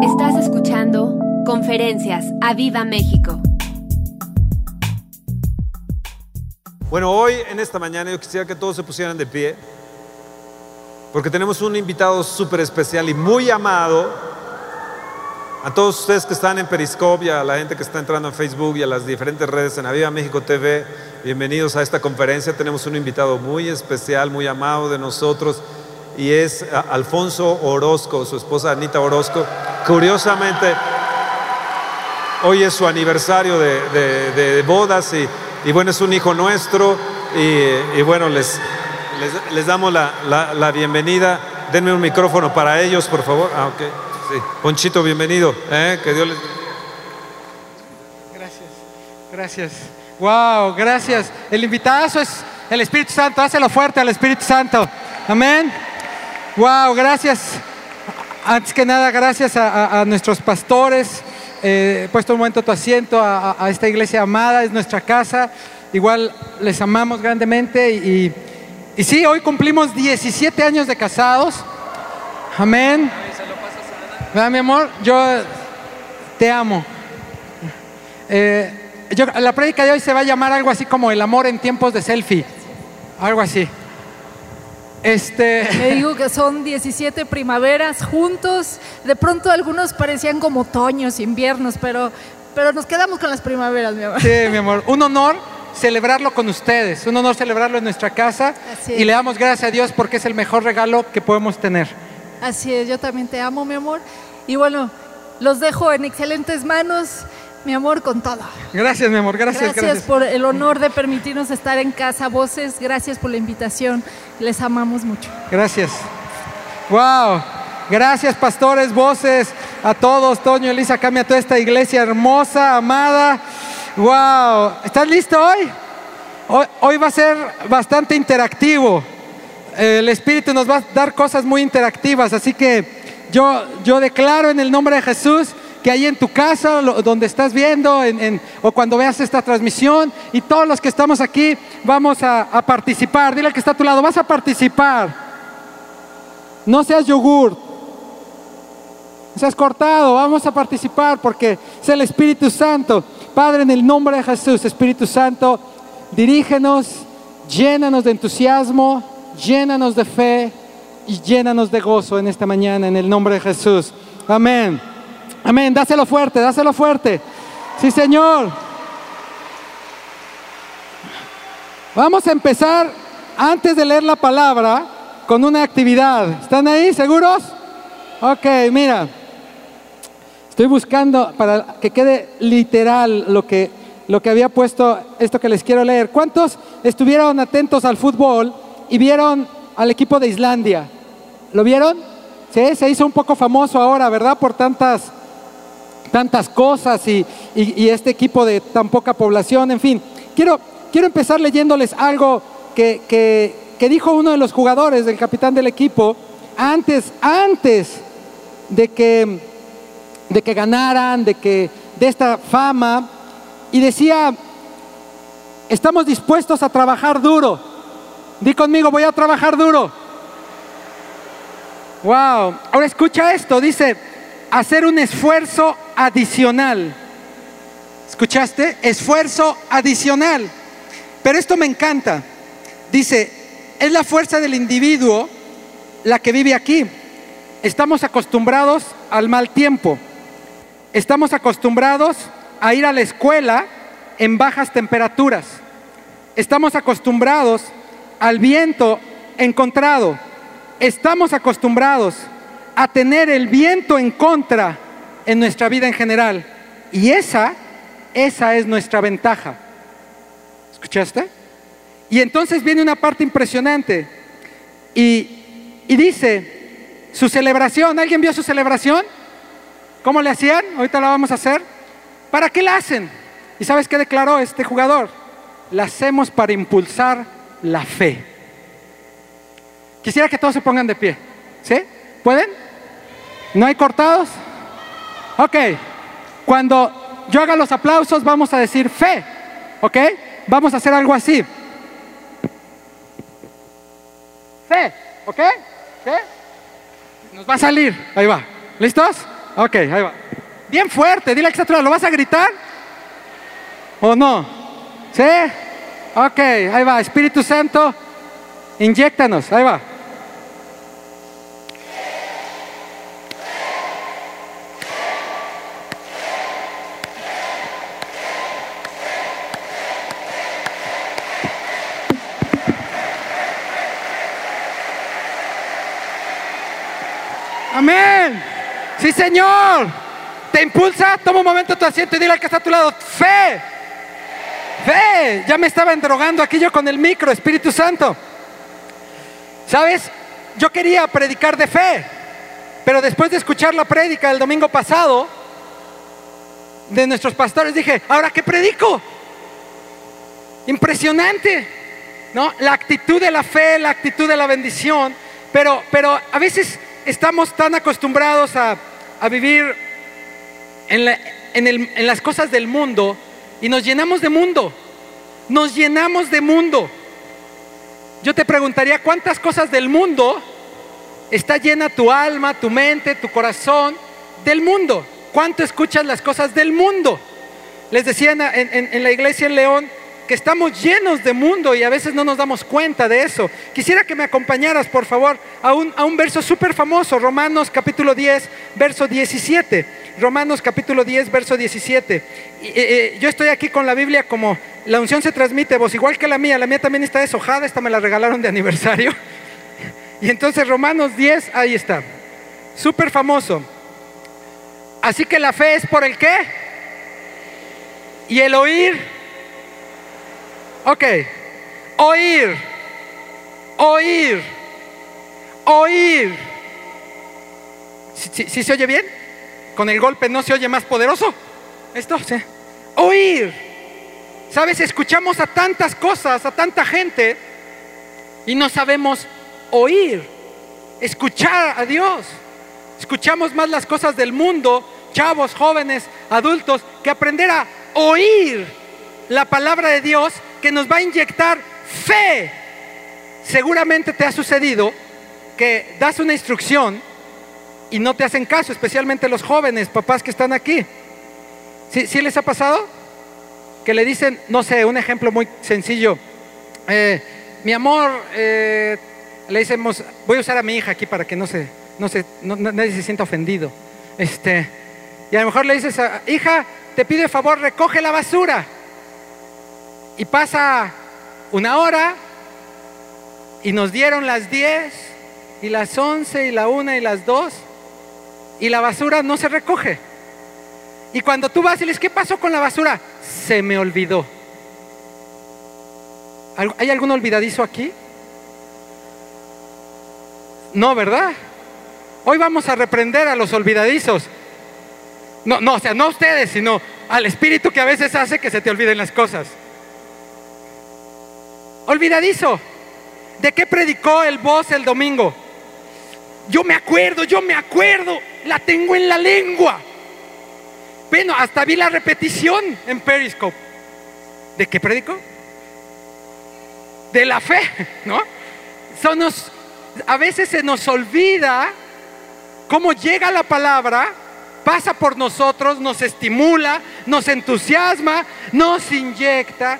Estás escuchando Conferencias a Viva México. Bueno, hoy en esta mañana yo quisiera que todos se pusieran de pie, porque tenemos un invitado súper especial y muy amado. A todos ustedes que están en Periscope a la gente que está entrando en Facebook y a las diferentes redes en Aviva México TV, bienvenidos a esta conferencia. Tenemos un invitado muy especial, muy amado de nosotros y es Alfonso Orozco, su esposa Anita Orozco. Curiosamente, hoy es su aniversario de, bodas y, bueno, es un hijo nuestro y, bueno, les, les, damos la, bienvenida. Denme un micrófono para ellos, por favor. Ah, ok. Sí. Ponchito, bienvenido. ¿eh? Que Dios les... Gracias, gracias. Wow, gracias. El invitado es el Espíritu Santo. Hácelo fuerte al Espíritu Santo. Amén. Wow, gracias. Antes que nada, gracias a, nuestros pastores. Eh, puesto un momento tu asiento a, esta iglesia amada, es nuestra casa. Igual les amamos grandemente. Y, y sí, hoy cumplimos 17 años de casados. Amén. ¿Verdad, mi amor? Yo te amo. Eh, yo, la prédica de hoy se va a llamar algo así como el amor en tiempos de selfie. Algo así. Este... Me digo que son 17 primaveras juntos. De pronto algunos parecían como otoños, inviernos, pero, pero nos quedamos con las primaveras, mi amor. Sí, mi amor. Un honor celebrarlo con ustedes, un honor celebrarlo en nuestra casa y le damos gracias a Dios porque es el mejor regalo que podemos tener. Así es, yo también te amo, mi amor. Y bueno, los dejo en excelentes manos mi amor, con todo. Gracias, mi amor, gracias, gracias. por el honor de permitirnos estar en casa, voces. Gracias por la invitación. Les amamos mucho. Gracias. Wow. Gracias, pastores, voces, a todos, Toño, Elisa, cambia toda esta iglesia hermosa, amada. Wow. ¿Estás listo hoy? Hoy, hoy va a ser bastante interactivo. El Espíritu nos va a dar cosas muy interactivas, así que yo, yo declaro en el nombre de Jesús que ahí en tu casa, donde estás viendo, o cuando veas esta transmisión, y todos los que estamos aquí vamos a, participar. Dile al que está a tu lado, vas a participar. No seas yogur, no seas cortado, vamos a participar porque es el Espíritu Santo. Padre, en el nombre de Jesús, Espíritu Santo, dirígenos, llénanos de entusiasmo, llénanos de fe y llénanos de gozo en esta mañana, en el nombre de Jesús. Amén. Amén, dáselo fuerte, dáselo fuerte. Sí, Señor. Vamos a empezar antes de leer la palabra con una actividad. ¿Están ahí? ¿Seguros? Ok, mira. Estoy buscando para que quede literal lo que, lo que había puesto, esto que les quiero leer. ¿Cuántos estuvieron atentos al fútbol y vieron al equipo de Islandia? ¿Lo vieron? Sí, se hizo un poco famoso ahora, ¿verdad? Por tantas tantas cosas y, este equipo de tan poca población, en fin. Quiero, quiero empezar leyéndoles algo que, que, dijo uno de los jugadores, del capitán del equipo, antes, antes de que, de que ganaran, de, que, de esta fama, y decía, estamos dispuestos a trabajar duro. Di conmigo, voy a trabajar duro. Wow, ahora escucha esto, dice, hacer un esfuerzo adicional. ¿Escuchaste? Esfuerzo adicional. Pero esto me encanta. Dice, es la fuerza del individuo la que vive aquí. Estamos acostumbrados al mal tiempo. Estamos acostumbrados a ir a la escuela en bajas temperaturas. Estamos acostumbrados al viento encontrado. Estamos acostumbrados a tener el viento en contra en nuestra vida en general. Y esa, esa es nuestra ventaja. ¿Escuchaste? Y entonces viene una parte impresionante. Y, y dice, su celebración, ¿alguien vio su celebración? ¿Cómo le hacían? Ahorita la vamos a hacer. ¿Para qué la hacen? ¿Y sabes qué declaró este jugador? La hacemos para impulsar la fe. Quisiera que todos se pongan de pie. ¿Sí? ¿Pueden? ¿No hay cortados? Ok. Cuando yo haga los aplausos vamos a decir fe. ¿Ok? Vamos a hacer algo así. Fe. ¿Ok? ¿Fe? Nos va a salir. Ahí va. ¿Listos? Ok, ahí va. Bien fuerte, dile que. ¿Lo vas a gritar? ¿O no? ¿Sí? Ok, ahí va. Espíritu Santo, inyectanos. Ahí va. Amén. Sí, Señor. Te impulsa, toma un momento tu asiento y dile al que está a tu lado, fe. Fe. Ya me estaba drogando aquí yo con el micro, Espíritu Santo. ¿Sabes? Yo quería predicar de fe, pero después de escuchar la prédica el domingo pasado de nuestros pastores dije, ¿ahora qué predico? Impresionante, ¿no? La actitud de la fe, la actitud de la bendición, pero, pero a veces estamos tan acostumbrados a, vivir en, las cosas del mundo y nos llenamos de mundo. Nos llenamos de mundo. Yo te preguntaría, ¿cuántas cosas del mundo está llena tu alma, tu mente, tu corazón del mundo? ¿Cuánto escuchas las cosas del mundo? Les decía en, en la iglesia en León, que estamos llenos de mundo y a veces no nos damos cuenta de eso. Quisiera que me acompañaras, por favor, a un, a un verso súper famoso, Romanos capítulo 10, verso 17. Romanos capítulo 10, verso 17. Eh, eh, yo estoy aquí con la Biblia como la unción se transmite, vos igual que la mía, la mía también está deshojada, esta me la regalaron de aniversario. Y entonces Romanos 10, ahí está, súper famoso. Así que la fe es por el qué? Y el oír Ok. Oír. Oír. Oír. ¿Sí, se oye bien? ¿Con el golpe no se oye más poderoso? Esto, sí. Oír. ¿Sabes? Escuchamos a tantas cosas, a tanta gente y no sabemos oír, escuchar a Dios. Escuchamos más las cosas del mundo, chavos, jóvenes, adultos, que aprender a oír la palabra de Dios que nos va a inyectar fe. Seguramente te ha sucedido que das una instrucción y no te hacen caso, especialmente los jóvenes, papás que están aquí. ¿Sí, les ha pasado? Que le dicen, no sé, un ejemplo muy sencillo. Eh, mi amor, eh, le decimos, voy a usar a mi hija aquí para que no se, no se, nadie se sienta ofendido. Este, y a lo mejor le dices, hija, te pido el favor, recoge la basura. Y pasa una hora y nos dieron las 10 y las 11 y la 1 y las 2 y la basura no se recoge. Y cuando tú vas y le dices, ¿qué pasó con la basura? Se me olvidó. ¿Hay algún olvidadizo aquí? No, ¿verdad? Hoy vamos a reprender a los olvidadizos. No, no, o sea, no ustedes, sino al espíritu que a veces hace que se te olviden las cosas. Olvidadizo. ¿De qué predicó el voz el domingo? Yo me acuerdo, yo me acuerdo. La tengo en la lengua. Bueno, hasta vi la repetición en Periscope. ¿De qué predicó? De la fe, ¿no? a veces se nos olvida cómo llega la palabra, pasa por nosotros, nos estimula, nos entusiasma, nos inyecta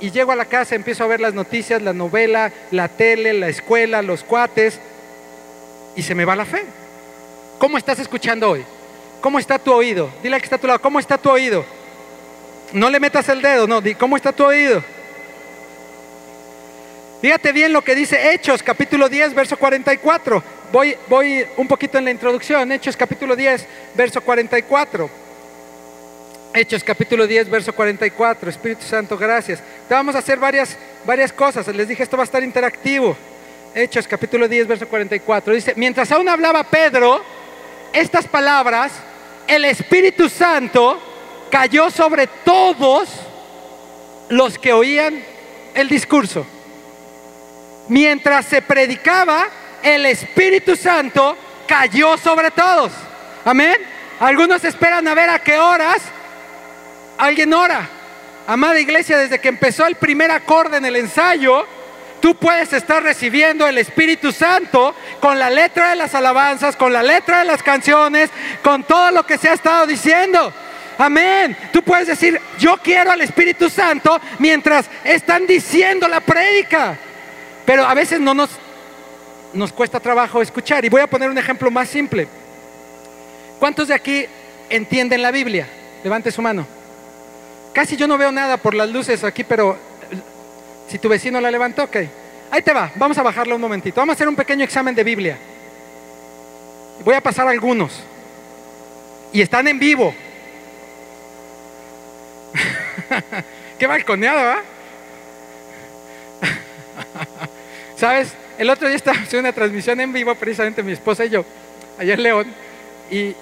y llego a la casa, empiezo a ver las noticias, la novela, la tele, la escuela, los cuates, y se me va la fe. ¿Cómo estás escuchando hoy? ¿Cómo está tu oído? Dile al que está a tu lado, ¿cómo está tu oído? No le metas el dedo, no, ¿cómo está tu oído? Fíjate bien lo que dice Hechos, capítulo 10, verso 44. Voy, voy un poquito en la introducción. Hechos, capítulo 10, verso 44. Hechos capítulo 10, verso 44. Espíritu Santo, gracias. Te vamos a hacer varias, varias cosas. Les dije, esto va a estar interactivo. Hechos capítulo 10, verso 44. Dice, mientras aún hablaba Pedro estas palabras, el Espíritu Santo cayó sobre todos los que oían el discurso. Mientras se predicaba, el Espíritu Santo cayó sobre todos. Amén. Algunos esperan a ver a qué horas Alguien ora. Amada iglesia, desde que empezó el primer acorde en el ensayo, Tú puedes estar recibiendo el Espíritu Santo con la letra de las alabanzas, con la letra de las canciones, con todo lo que se ha estado diciendo. Amén. Tú puedes decir, yo quiero al Espíritu Santo mientras están diciendo la prédica. Pero a veces no nos, nos cuesta trabajo escuchar. Y voy a poner un ejemplo más simple. ¿Cuántos de aquí entienden la Biblia? Levante su mano. Casi yo no veo nada por las luces aquí, pero si tu vecino la levantó, ok. Ahí te va, vamos a bajarlo un momentito. Vamos a hacer un pequeño examen de Biblia. Voy a pasar algunos. Y están en vivo. Qué balconeado, ¿ah? ¿Sabes? El otro día estaba haciendo una transmisión en vivo, precisamente mi esposa y yo, allá en León, y,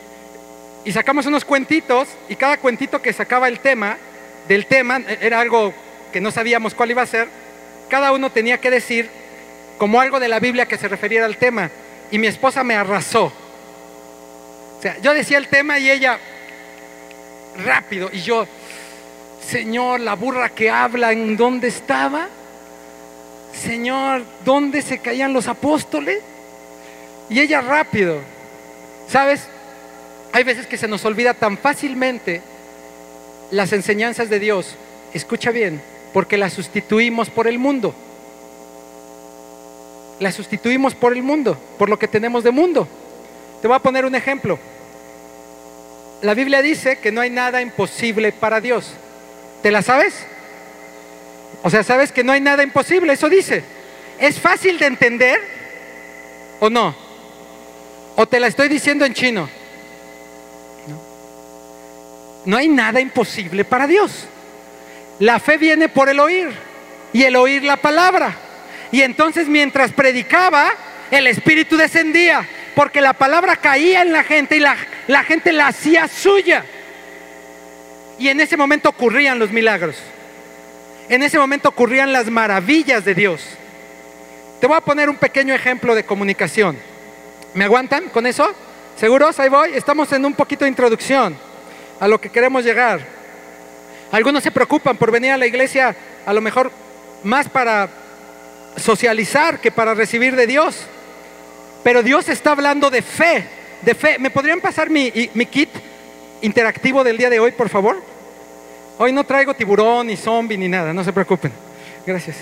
y sacamos unos cuentitos, y cada cuentito que sacaba el tema, del tema, era algo que no sabíamos cuál iba a ser, cada uno tenía que decir como algo de la Biblia que se referiera al tema. Y mi esposa me arrasó. O sea, yo decía el tema y ella rápido. Y yo, Señor, la burra que habla, ¿en dónde estaba? Señor, ¿dónde se caían los apóstoles? Y ella rápido. ¿Sabes? Hay veces que se nos olvida tan fácilmente las enseñanzas de Dios. Escucha bien, porque la sustituimos por el mundo. La sustituimos por el mundo, por lo que tenemos de mundo. Te voy a poner un ejemplo. La Biblia dice que no hay nada imposible para Dios. ¿Te la sabes? O sea, sabes que no hay nada imposible, eso dice. ¿Es fácil de entender o no? ¿O te la estoy diciendo en chino? No, hay nada imposible para Dios. La fe viene por el oír y el oír la palabra. Y entonces mientras predicaba, el Espíritu descendía, porque la palabra caía en la gente y la, la gente la hacía suya. Y en ese momento ocurrían los milagros. En ese momento ocurrían las maravillas de Dios. Te voy a poner un pequeño ejemplo de comunicación. ¿Me aguantan con eso? ¿Seguros? Ahí voy. Estamos en un poquito de introducción a lo que queremos llegar. Algunos se preocupan por venir a la iglesia a lo mejor más para socializar que para recibir de Dios. Pero Dios está hablando de fe, de fe. ¿Me podrían pasar mi, kit interactivo del día de hoy, por favor? Hoy no traigo tiburón, ni zombie, ni nada, no se preocupen. Gracias.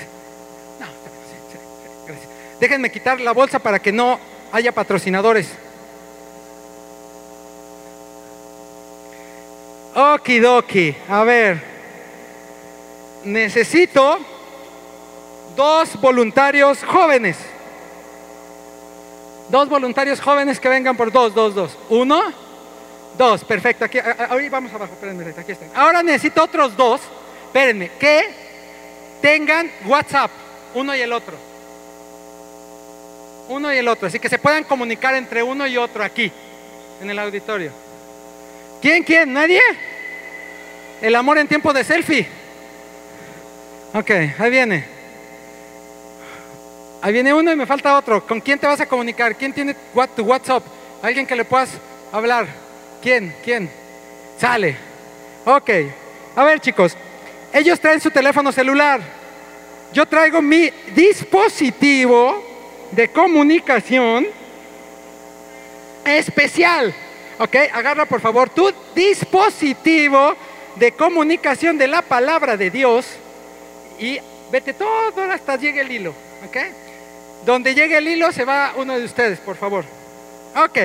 Déjenme quitar la bolsa para que no haya patrocinadores. Okidoki. A ver. Necesito dos voluntarios jóvenes. Dos voluntarios jóvenes que vengan por dos, dos, dos. Uno, dos. Perfecto. Aquí, ahí vamos abajo. Espérenme, aquí están. Ahora necesito otros dos. Espérenme. Que tengan WhatsApp. Uno y el otro. Uno y el otro. Así que se puedan comunicar entre uno y otro aquí, en el auditorio. ¿Quién, quién? ¿Nadie? El amor en tiempo de selfie. Ok, ahí viene. Ahí viene uno y me falta otro. ¿Con quién te vas a comunicar? ¿Quién tiene tu WhatsApp? ¿Alguien que le puedas hablar? ¿Quién? ¿Quién? Sale. Ok. A ver chicos, ellos traen su teléfono celular. Yo traigo mi dispositivo de comunicación especial. Ok, agarra por favor tu dispositivo de comunicación de la palabra de Dios y vete todo hasta llegue el hilo. ¿Ok? Donde llegue el hilo se va uno de ustedes, por favor. Ok.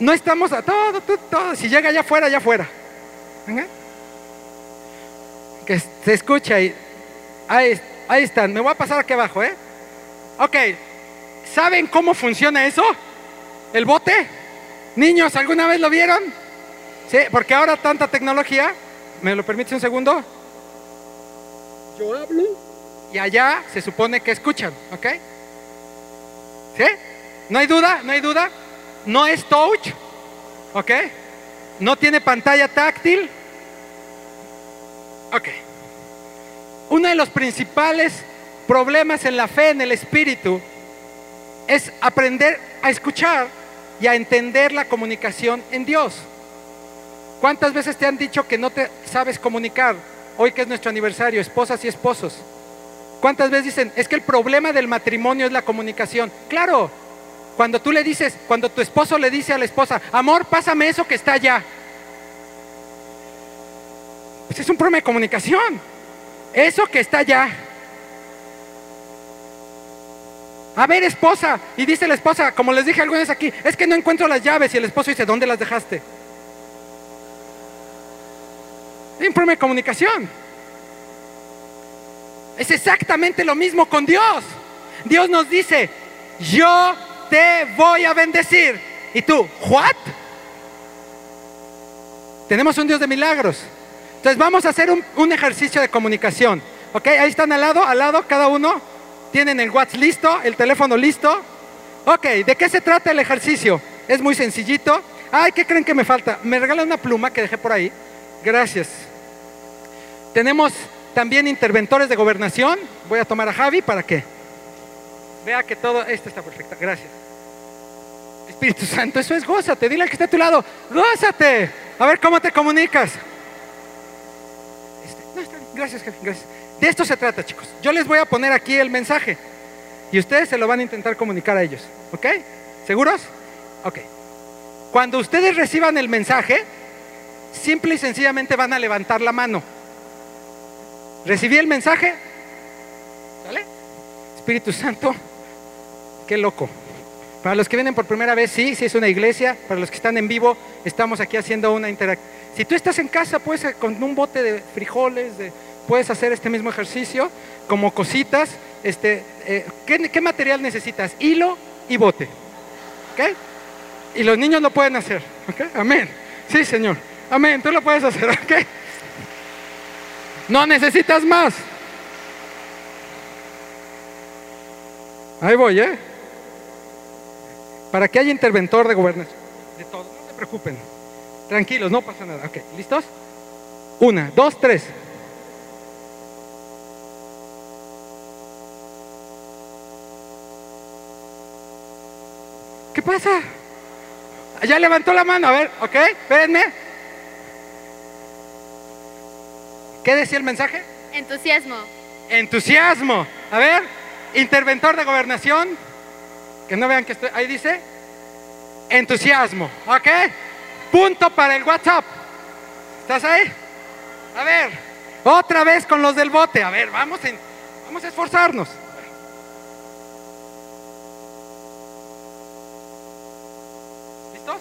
No estamos a todo, todo, todo. Si llega allá afuera, allá afuera. Que se escucha ahí. ahí. Ahí están. Me voy a pasar aquí abajo, ¿eh? Ok. ¿Saben cómo funciona eso? ¿El bote? Niños, ¿alguna vez lo vieron? Sí, porque ahora tanta tecnología, ¿me lo permite un segundo? Yo hablo y allá se supone que escuchan, ¿ok? ¿Sí? ¿No hay duda? ¿No hay duda? No es touch, ¿ok? No tiene pantalla táctil. Ok. Uno de los principales problemas en la fe, en el espíritu, es aprender a escuchar y a entender la comunicación en Dios. ¿Cuántas veces te han dicho que no te sabes comunicar? Hoy que es nuestro aniversario, esposas y esposos. ¿Cuántas veces dicen, es que el problema del matrimonio es la comunicación? Claro, cuando tú le dices, cuando tu esposo le dice a la esposa, amor, pásame eso que está allá. Pues es un problema de comunicación. Eso que está allá. A ver, esposa. Y dice la esposa, como les dije alguna vez aquí, es que no encuentro las llaves. Y el esposo dice, ¿dónde las dejaste? Un problema de comunicación. Es exactamente lo mismo con Dios. Dios nos dice, yo te voy a bendecir. Y tú, ¿what? Tenemos un Dios de milagros. Entonces vamos a hacer un, ejercicio de comunicación. ¿Ok? Ahí están al lado, al lado, cada uno. Tienen el WhatsApp listo, el teléfono listo. Ok, ¿de qué se trata el ejercicio? Es muy sencillito. Ay, ¿qué creen que me falta? Me regalan una pluma que dejé por ahí. Gracias. Tenemos también interventores de gobernación. Voy a tomar a Javi para que vea que todo. Esto está perfecto. Gracias. Espíritu Santo, eso es gózate. Dile al que está a tu lado, gózate. A ver cómo te comunicas. Gracias, jefe, gracias. De esto se trata, chicos. Yo les voy a poner aquí el mensaje y ustedes se lo van a intentar comunicar a ellos. ¿Ok? ¿Seguros? Ok. Cuando ustedes reciban el mensaje, simple y sencillamente van a levantar la mano. ¿Recibí el mensaje? ¿Sale? Espíritu Santo, qué loco. Para los que vienen por primera vez, sí, sí es una iglesia. Para los que están en vivo, estamos aquí haciendo una interacción si tú estás en casa, puedes eh, con un bote de frijoles, puedes hacer este mismo ejercicio como cositas. Este, eh, ¿qué, material necesitas? Hilo y bote. ¿Ok? Y los niños lo pueden hacer. ¿Ok? Amén. Sí, Señor. Amén. Tú lo puedes hacer. ¿Ok? No necesitas más. Ahí voy, ¿eh? Para que haya interventor de gobernación. De todo. No se preocupen. Tranquilos, no pasa nada. Ok, ¿listos? Una, dos, tres. ¿Qué pasa? Ya levantó la mano, a ver, ok, espérenme. ¿Qué decía el mensaje? Entusiasmo. Entusiasmo. A ver, interventor de gobernación. Que no vean que estoy. Ahí dice. Entusiasmo. ¿Ok? Punto para el WhatsApp. ¿Estás ahí? A ver, otra vez con los del bote. A ver, vamos, vamos a esforzarnos. ¿Listos?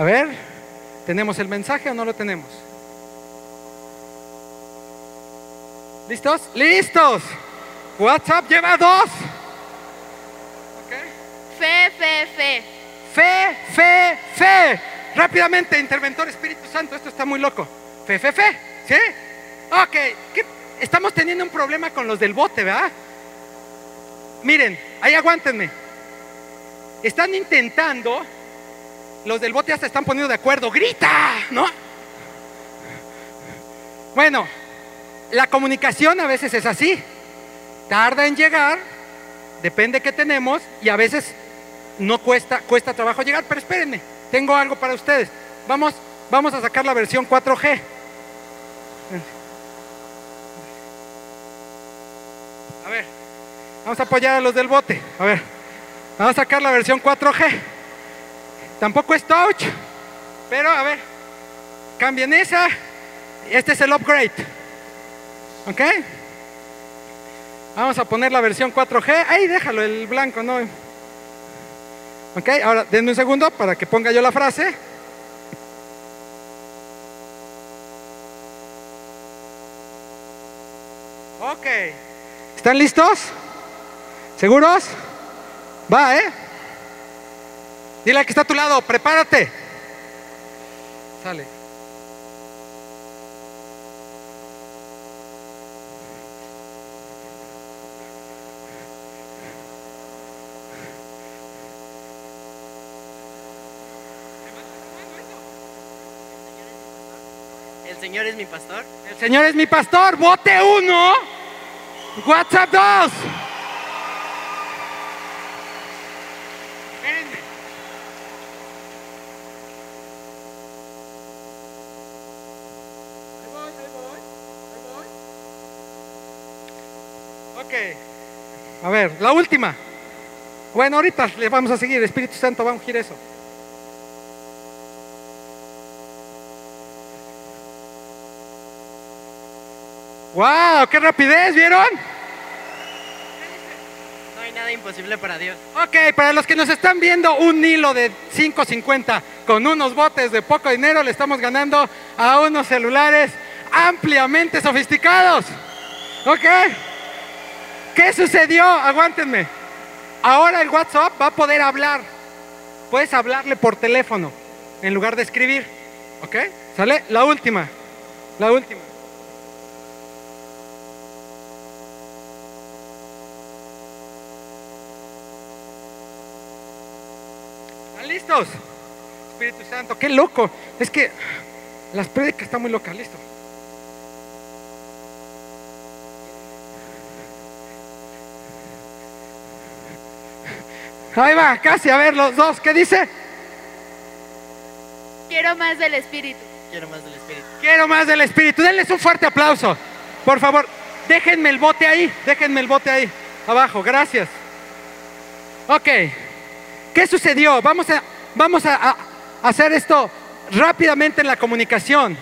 A ver, ¿tenemos el mensaje o no lo tenemos? ¿Listos? ¡Listos! WhatsApp lleva dos. Fe, fe, fe. Fe, fe, fe. Rápidamente, interventor Espíritu Santo, esto está muy loco. Fe, fe, fe. ¿Sí? Ok, estamos teniendo un problema con los del bote, ¿verdad? Miren, ahí aguántenme. Están intentando, los del bote ya se están poniendo de acuerdo, grita, ¿no? Bueno, la comunicación a veces es así. Tarda en llegar, depende que tenemos, y a veces no cuesta, cuesta trabajo llegar, pero espérenme, tengo algo para ustedes. Vamos, vamos a sacar la versión 4G. A ver, vamos a apoyar a los del bote. A ver, vamos a sacar la versión 4G. Tampoco es touch, pero a ver, cambien esa. Este es el upgrade. ¿Ok? Vamos a poner la versión 4G. Ahí déjalo, el blanco, no. Ok, ahora denme un segundo para que ponga yo la frase. Ok, ¿están listos? ¿Seguros? Va, ¿eh? Dile al que está a tu lado, prepárate. Sale. Señor es mi pastor. El Señor es mi pastor. Bote uno. WhatsApp dos. Ok. A ver, la última. Bueno, ahorita le vamos a seguir. Espíritu Santo, vamos a ungir eso. ¡Wow! ¡Qué rapidez! ¿Vieron? No hay nada imposible para Dios. Ok, para los que nos están viendo, un hilo de 5.50 con unos botes de poco dinero le estamos ganando a unos celulares ampliamente sofisticados. ¿Ok? ¿Qué sucedió? Aguántenme. Ahora el WhatsApp va a poder hablar. Puedes hablarle por teléfono en lugar de escribir. ¿Ok? ¿Sale? La última. La última. ¿Están listos? Espíritu Santo, qué loco. Es que las prédicas están muy locas, listo. Ahí va, casi, a ver los dos, ¿qué dice? Quiero más del Espíritu. Quiero más del Espíritu. Quiero más del Espíritu. Denles un fuerte aplauso. Por favor, déjenme el bote ahí, déjenme el bote ahí, abajo, gracias. Ok, ¿qué sucedió? Vamos a, vamos a, a hacer esto rápidamente en la comunicación.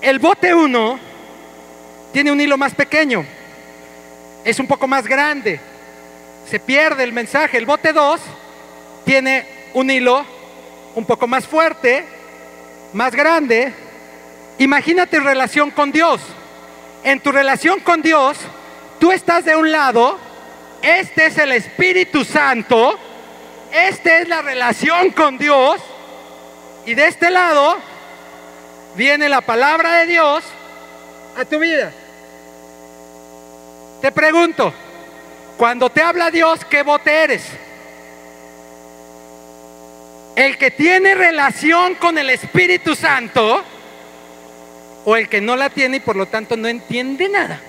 El bote 1 tiene un hilo más pequeño, es un poco más grande, se pierde el mensaje. El bote 2 tiene un hilo un poco más fuerte, más grande. Imagínate relación con Dios. En tu relación con Dios, tú estás de un lado, este es el Espíritu Santo, esta es la relación con Dios, y de este lado viene la palabra de Dios a tu vida. Te pregunto, cuando te habla Dios, ¿qué bote eres? ¿El que tiene relación con el Espíritu Santo o el que no la tiene y por lo tanto no entiende nada?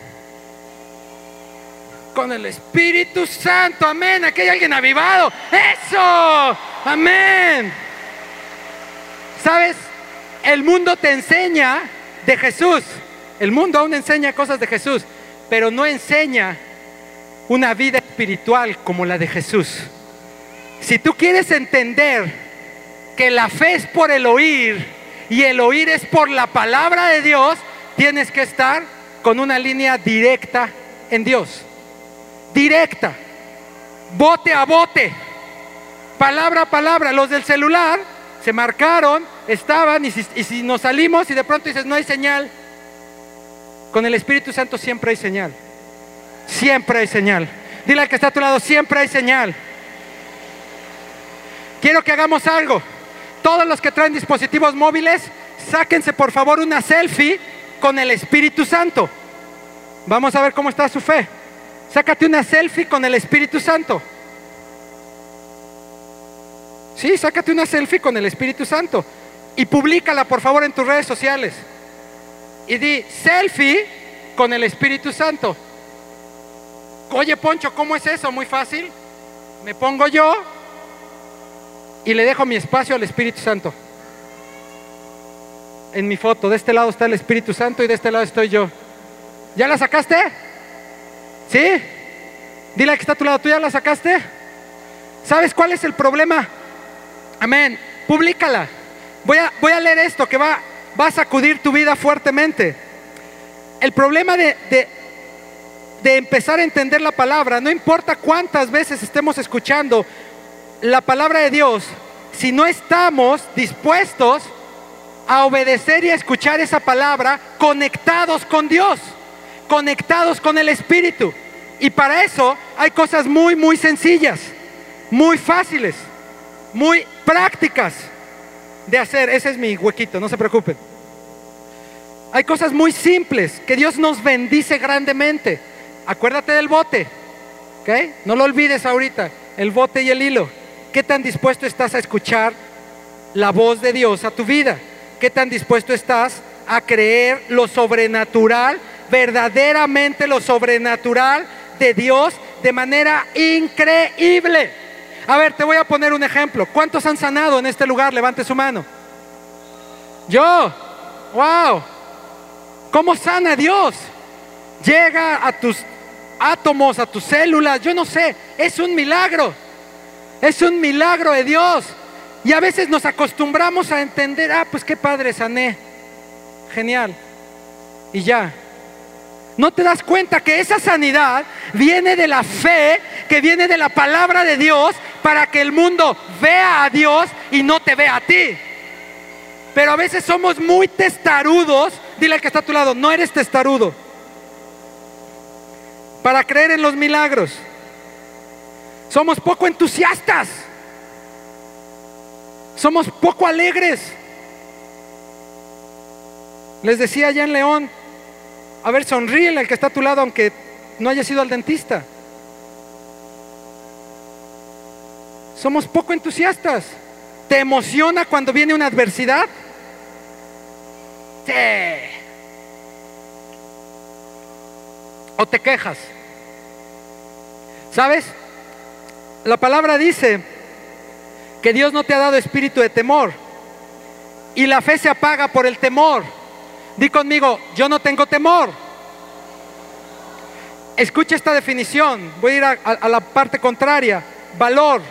Con el Espíritu Santo, amén. Aquí hay alguien avivado. Eso, amén. ¿Sabes? El mundo te enseña de Jesús. El mundo aún enseña cosas de Jesús, pero no enseña una vida espiritual como la de Jesús. Si tú quieres entender que la fe es por el oír y el oír es por la palabra de Dios, tienes que estar con una línea directa en Dios. Directa. Bote a bote. Palabra a palabra. Los del celular se marcaron, estaban y si, nos salimos y de pronto dices no hay señal, con el Espíritu Santo siempre hay señal. Siempre hay señal. Dile al que está a tu lado, siempre hay señal. Quiero que hagamos algo. Todos los que traen dispositivos móviles, sáquense por favor una selfie con el Espíritu Santo. Vamos a ver cómo está su fe. Sácate una selfie con el Espíritu Santo. Sí, sácate una selfie con el Espíritu Santo y públicala por favor en tus redes sociales. Y di selfie con el Espíritu Santo. Oye, Poncho, ¿cómo es eso? Muy fácil. Me pongo yo y le dejo mi espacio al Espíritu Santo. En mi foto, de este lado está el Espíritu Santo y de este lado estoy yo. ¿Ya la sacaste? ¿Sí? Dile que está a tu lado, ¿tú ya la sacaste? ¿Sabes cuál es el problema? Amén. Públicala. Voy a, voy a leer esto que va, va a sacudir tu vida fuertemente. El problema de, de, de empezar a entender la palabra, no importa cuántas veces estemos escuchando la palabra de Dios, si no estamos dispuestos a obedecer y a escuchar esa palabra conectados con Dios, conectados con el Espíritu. Y para eso hay cosas muy, muy sencillas, muy fáciles, muy prácticas de hacer. Ese es mi huequito, no se preocupen. Hay cosas muy simples que Dios nos bendice grandemente. Acuérdate del bote, ¿ok? No lo olvides ahorita, el bote y el hilo. ¿Qué tan dispuesto estás a escuchar la voz de Dios a tu vida? ¿Qué tan dispuesto estás a creer lo sobrenatural, verdaderamente lo sobrenatural de Dios de manera increíble? A ver, te voy a poner un ejemplo. ¿Cuántos han sanado en este lugar? Levante su mano. Yo. Wow. ¿Cómo sana Dios? Llega a tus átomos, a tus células, yo no sé, es un milagro. Es un milagro de Dios. Y a veces nos acostumbramos a entender, ah, pues qué padre sané. Genial. Y ya. No te das cuenta que esa sanidad viene de la fe, que viene de la palabra de Dios, para que el mundo vea a Dios y no te vea a ti. Pero a veces somos muy testarudos. Dile al que está a tu lado, no eres testarudo. Para creer en los milagros. Somos poco entusiastas. Somos poco alegres. Les decía allá en León, a ver, sonríe al que está a tu lado aunque no haya sido al dentista. Somos poco entusiastas. ¿Te emociona cuando viene una adversidad? Sí. ¿O te quejas? ¿Sabes? La palabra dice que Dios no te ha dado espíritu de temor. Y la fe se apaga por el temor. Di conmigo, yo no tengo temor. Escucha esta definición. Voy a ir a, a la parte contraria. Valor.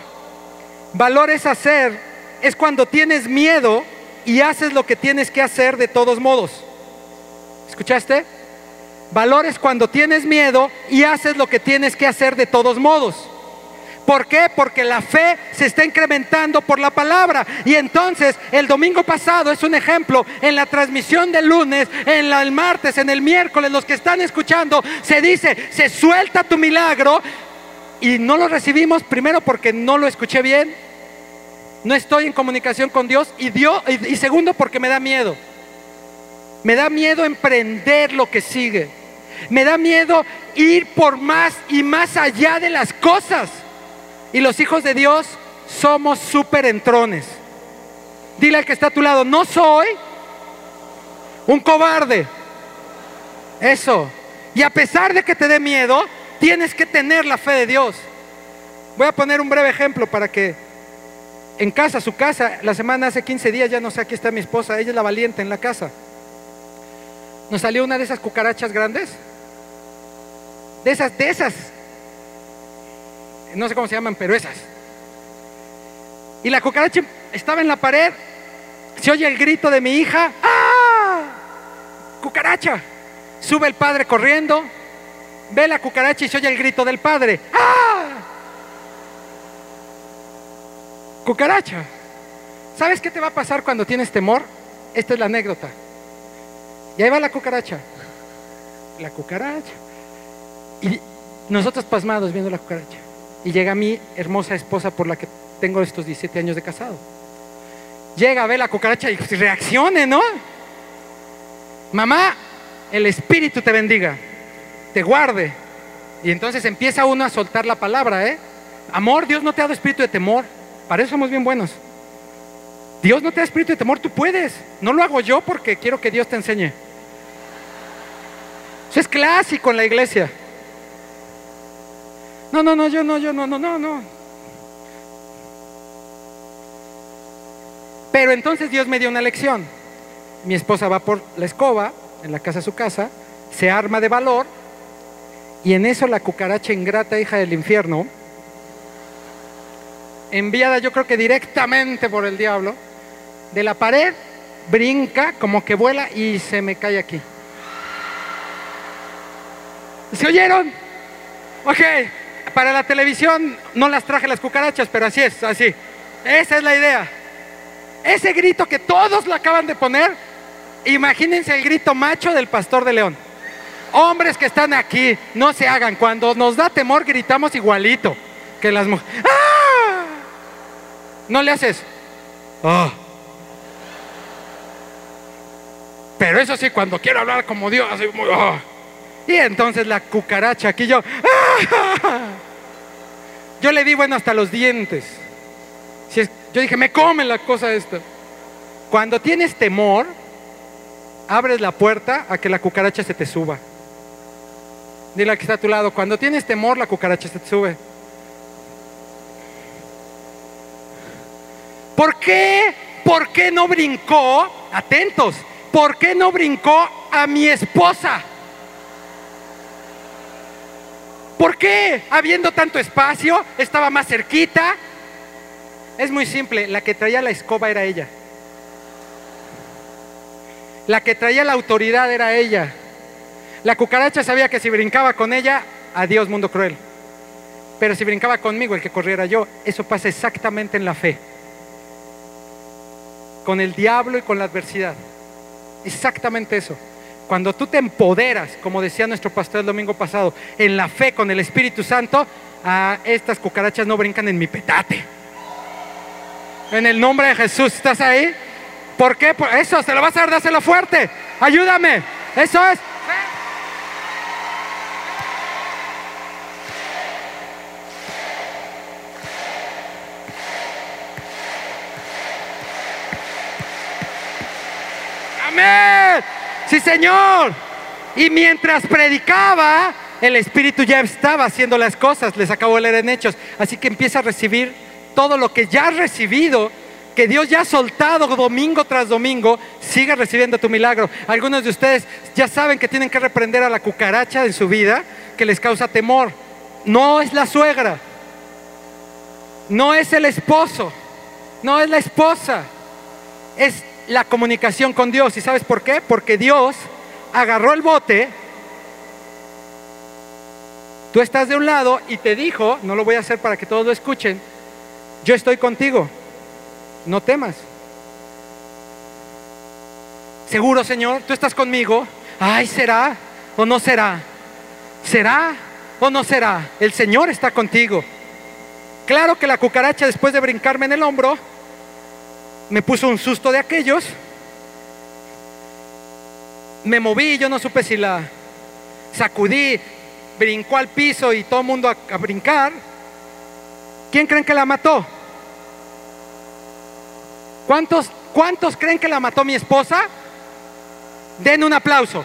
Valor es hacer, es cuando tienes miedo y haces lo que tienes que hacer de todos modos. ¿Escuchaste? Valor es cuando tienes miedo y haces lo que tienes que hacer de todos modos. ¿Por qué? Porque la fe se está incrementando por la palabra. Y entonces el domingo pasado es un ejemplo en la transmisión del lunes, en el martes, en el miércoles, los que están escuchando, se dice, se suelta tu milagro y no lo recibimos primero porque no lo escuché bien, no estoy en comunicación con Dios y, Dios, y segundo porque me da miedo. Me da miedo emprender lo que sigue. Me da miedo ir por más y más allá de las cosas. Y los hijos de Dios somos súper entrones. Dile al que está a tu lado, no soy un cobarde. Eso. Y a pesar de que te dé miedo, tienes que tener la fe de Dios. Voy a poner un breve ejemplo para que en casa, su casa, la semana hace 15 días, ya no sé, aquí está mi esposa, ella es la valiente en la casa. Nos salió una de esas cucarachas grandes. De esas, de esas. No sé cómo se llaman, pero esas. Y la cucaracha estaba en la pared. Se oye el grito de mi hija. ¡Ah! Cucaracha. Sube el padre corriendo. Ve la cucaracha y se oye el grito del padre. ¡Ah! Cucaracha. ¿Sabes qué te va a pasar cuando tienes temor? Esta es la anécdota. Y ahí va la cucaracha. La cucaracha. Y nosotros pasmados viendo la cucaracha. Y llega mi hermosa esposa por la que tengo estos 17 años de casado. Llega, ve la cucaracha y reaccione, ¿no? Mamá, el Espíritu te bendiga, te guarde. Y entonces empieza uno a soltar la palabra, ¿eh? Amor, Dios no te ha dado espíritu de temor. Para eso somos bien buenos. Dios no te da espíritu de temor, tú puedes. No lo hago yo porque quiero que Dios te enseñe. Eso es clásico en la iglesia. No, no, no, yo no, yo no, no, no, no. Pero entonces Dios me dio una lección. Mi esposa va por la escoba, en la casa de su casa, se arma de valor, y en eso la cucaracha ingrata, hija del infierno, enviada yo creo que directamente por el diablo, de la pared, brinca, como que vuela y se me cae aquí. ¿Se oyeron? Ok, para la televisión no las traje las cucarachas, pero así es, así. Esa es la idea. Ese grito que todos lo acaban de poner, imagínense el grito macho del pastor de León. Hombres que están aquí, no se hagan. Cuando nos da temor, gritamos igualito que las mujeres. ¡Ah! No le haces. ¡Ah! Pero eso sí, cuando quiero hablar como Dios, así ¡ah! Y entonces la cucaracha aquí yo. ¡ah! Yo le di bueno hasta los dientes. Yo dije, me come la cosa esta. Cuando tienes temor, abres la puerta a que la cucaracha se te suba. Dile a que está a tu lado, cuando tienes temor, la cucaracha se te sube. ¿Por qué? ¿Por qué no brincó? Atentos. ¿Por qué no brincó a mi esposa? ¿Por qué? Habiendo tanto espacio, estaba más cerquita. Es muy simple, la que traía la escoba era ella. La que traía la autoridad era ella. La cucaracha sabía que si brincaba con ella, adiós mundo cruel. Pero si brincaba conmigo, el que corriera yo, eso pasa exactamente en la fe. Con el diablo y con la adversidad. Exactamente eso. Cuando tú te empoderas, como decía nuestro pastor el domingo pasado, en la fe con el Espíritu Santo, estas cucarachas no brincan en mi petate. En el nombre de Jesús, ¿estás ahí? ¿Por qué? Por eso, se lo vas a dar, dáselo fuerte. Ayúdame. Eso es. Sí, Señor. Y mientras predicaba, el Espíritu ya estaba haciendo las cosas. Les acabo de leer en Hechos. Así que empieza a recibir todo lo que ya has recibido, que Dios ya ha soltado domingo tras domingo. Siga recibiendo tu milagro. Algunos de ustedes ya saben que tienen que reprender a la cucaracha en su vida que les causa temor. No es la suegra. No es el esposo. No es la esposa. Es la comunicación con Dios. ¿Y sabes por qué? Porque Dios agarró el bote, tú estás de un lado y te dijo, no lo voy a hacer para que todos lo escuchen, yo estoy contigo, no temas. Seguro, Señor, tú estás conmigo. Ay, ¿será o no será? ¿Será o no será? El Señor está contigo. Claro que la cucaracha después de brincarme en el hombro, me puso un susto de aquellos. Me moví, yo no supe si la sacudí, brincó al piso y todo el mundo a, brincar. ¿Quién creen que la mató? ¿Cuántos, ¿Cuántos creen que la mató mi esposa? Den un aplauso.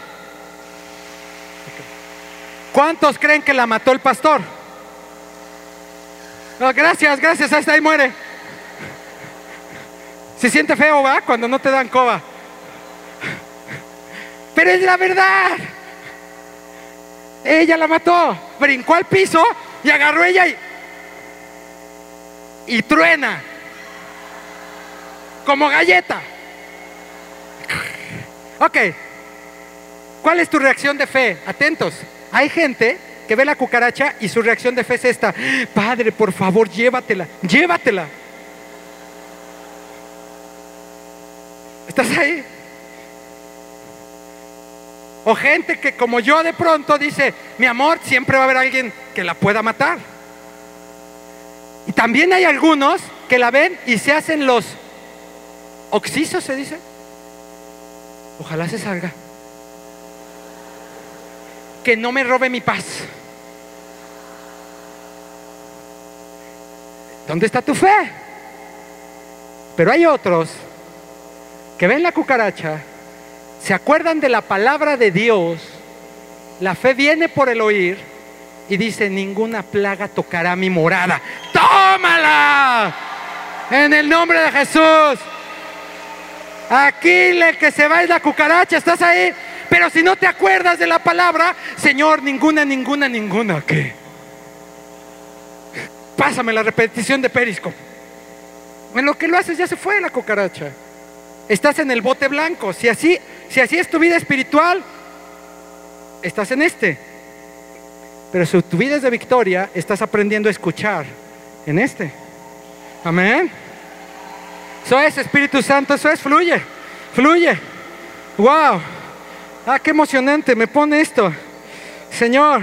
¿Cuántos creen que la mató el pastor? Gracias, gracias, hasta ahí muere. Se siente feo, ¿va? Cuando no te dan coba. Pero es la verdad. Ella la mató. Brincó al piso y agarró ella y, y truena. Como galleta. Ok. ¿Cuál es tu reacción de fe? Atentos. Hay gente que ve la cucaracha y su reacción de fe es esta. Padre, por favor, llévatela. Llévatela. ¿Estás ahí? O gente que como yo de pronto dice, mi amor, siempre va a haber alguien que la pueda matar. Y también hay algunos que la ven y se hacen los oxisos, se dice. Ojalá se salga. Que no me robe mi paz. ¿Dónde está tu fe? Pero hay otros que ven la cucaracha, se acuerdan de la palabra de Dios, la fe viene por el oír y dice, ninguna plaga tocará mi morada. tómala en el nombre de Jesús. Aquí el que se va es la cucaracha, estás ahí. Pero si no te acuerdas de la palabra, Señor, ninguna, ninguna, ninguna. ¿Qué? Pásame la repetición de Perisco. En lo que lo haces ya se fue la cucaracha. Estás en el bote blanco. Si así, si así es tu vida espiritual, estás en este. Pero si tu vida es de victoria, estás aprendiendo a escuchar en este. Amén. Eso es Espíritu Santo, eso es, fluye, fluye. Wow. Ah, qué emocionante, me pone esto. Señor.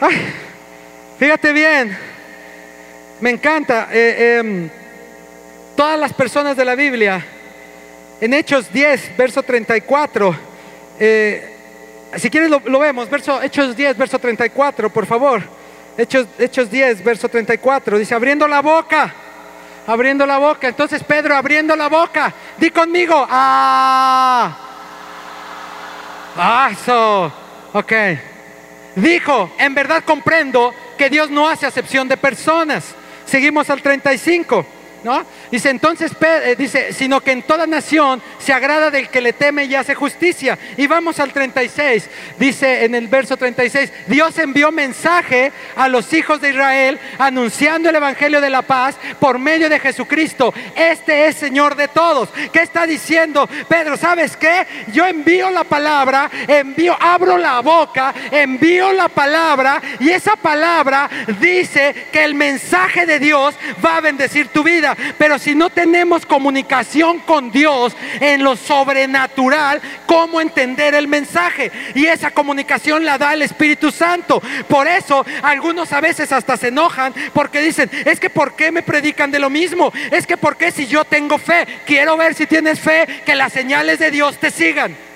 Ay, fíjate bien. Me encanta. Eh, eh, todas las personas de la Biblia, en Hechos 10, verso 34, eh, si quieres lo, vemos, verso, Hechos 10, verso 34, por favor. Hechos, Hechos 10, verso 34, dice, abriendo la boca, abriendo la boca. Entonces Pedro, abriendo la boca, di conmigo, ah, ah, ok. Dijo, en verdad comprendo que Dios no hace acepción de personas. Seguimos al 35. ¿No? Dice, entonces, eh, dice, sino que en toda nación se agrada del que le teme y hace justicia. Y vamos al 36, dice en el verso 36, Dios envió mensaje a los hijos de Israel anunciando el Evangelio de la paz por medio de Jesucristo. Este es Señor de todos. ¿Qué está diciendo Pedro? ¿Sabes qué? Yo envío la palabra, envío, abro la boca, envío la palabra y esa palabra dice que el mensaje de Dios va a bendecir tu vida. Pero si no tenemos comunicación con Dios en lo sobrenatural, ¿cómo entender el mensaje? Y esa comunicación la da el Espíritu Santo. Por eso algunos a veces hasta se enojan porque dicen, es que ¿por qué me predican de lo mismo? Es que ¿por qué si yo tengo fe? Quiero ver si tienes fe que las señales de Dios te sigan.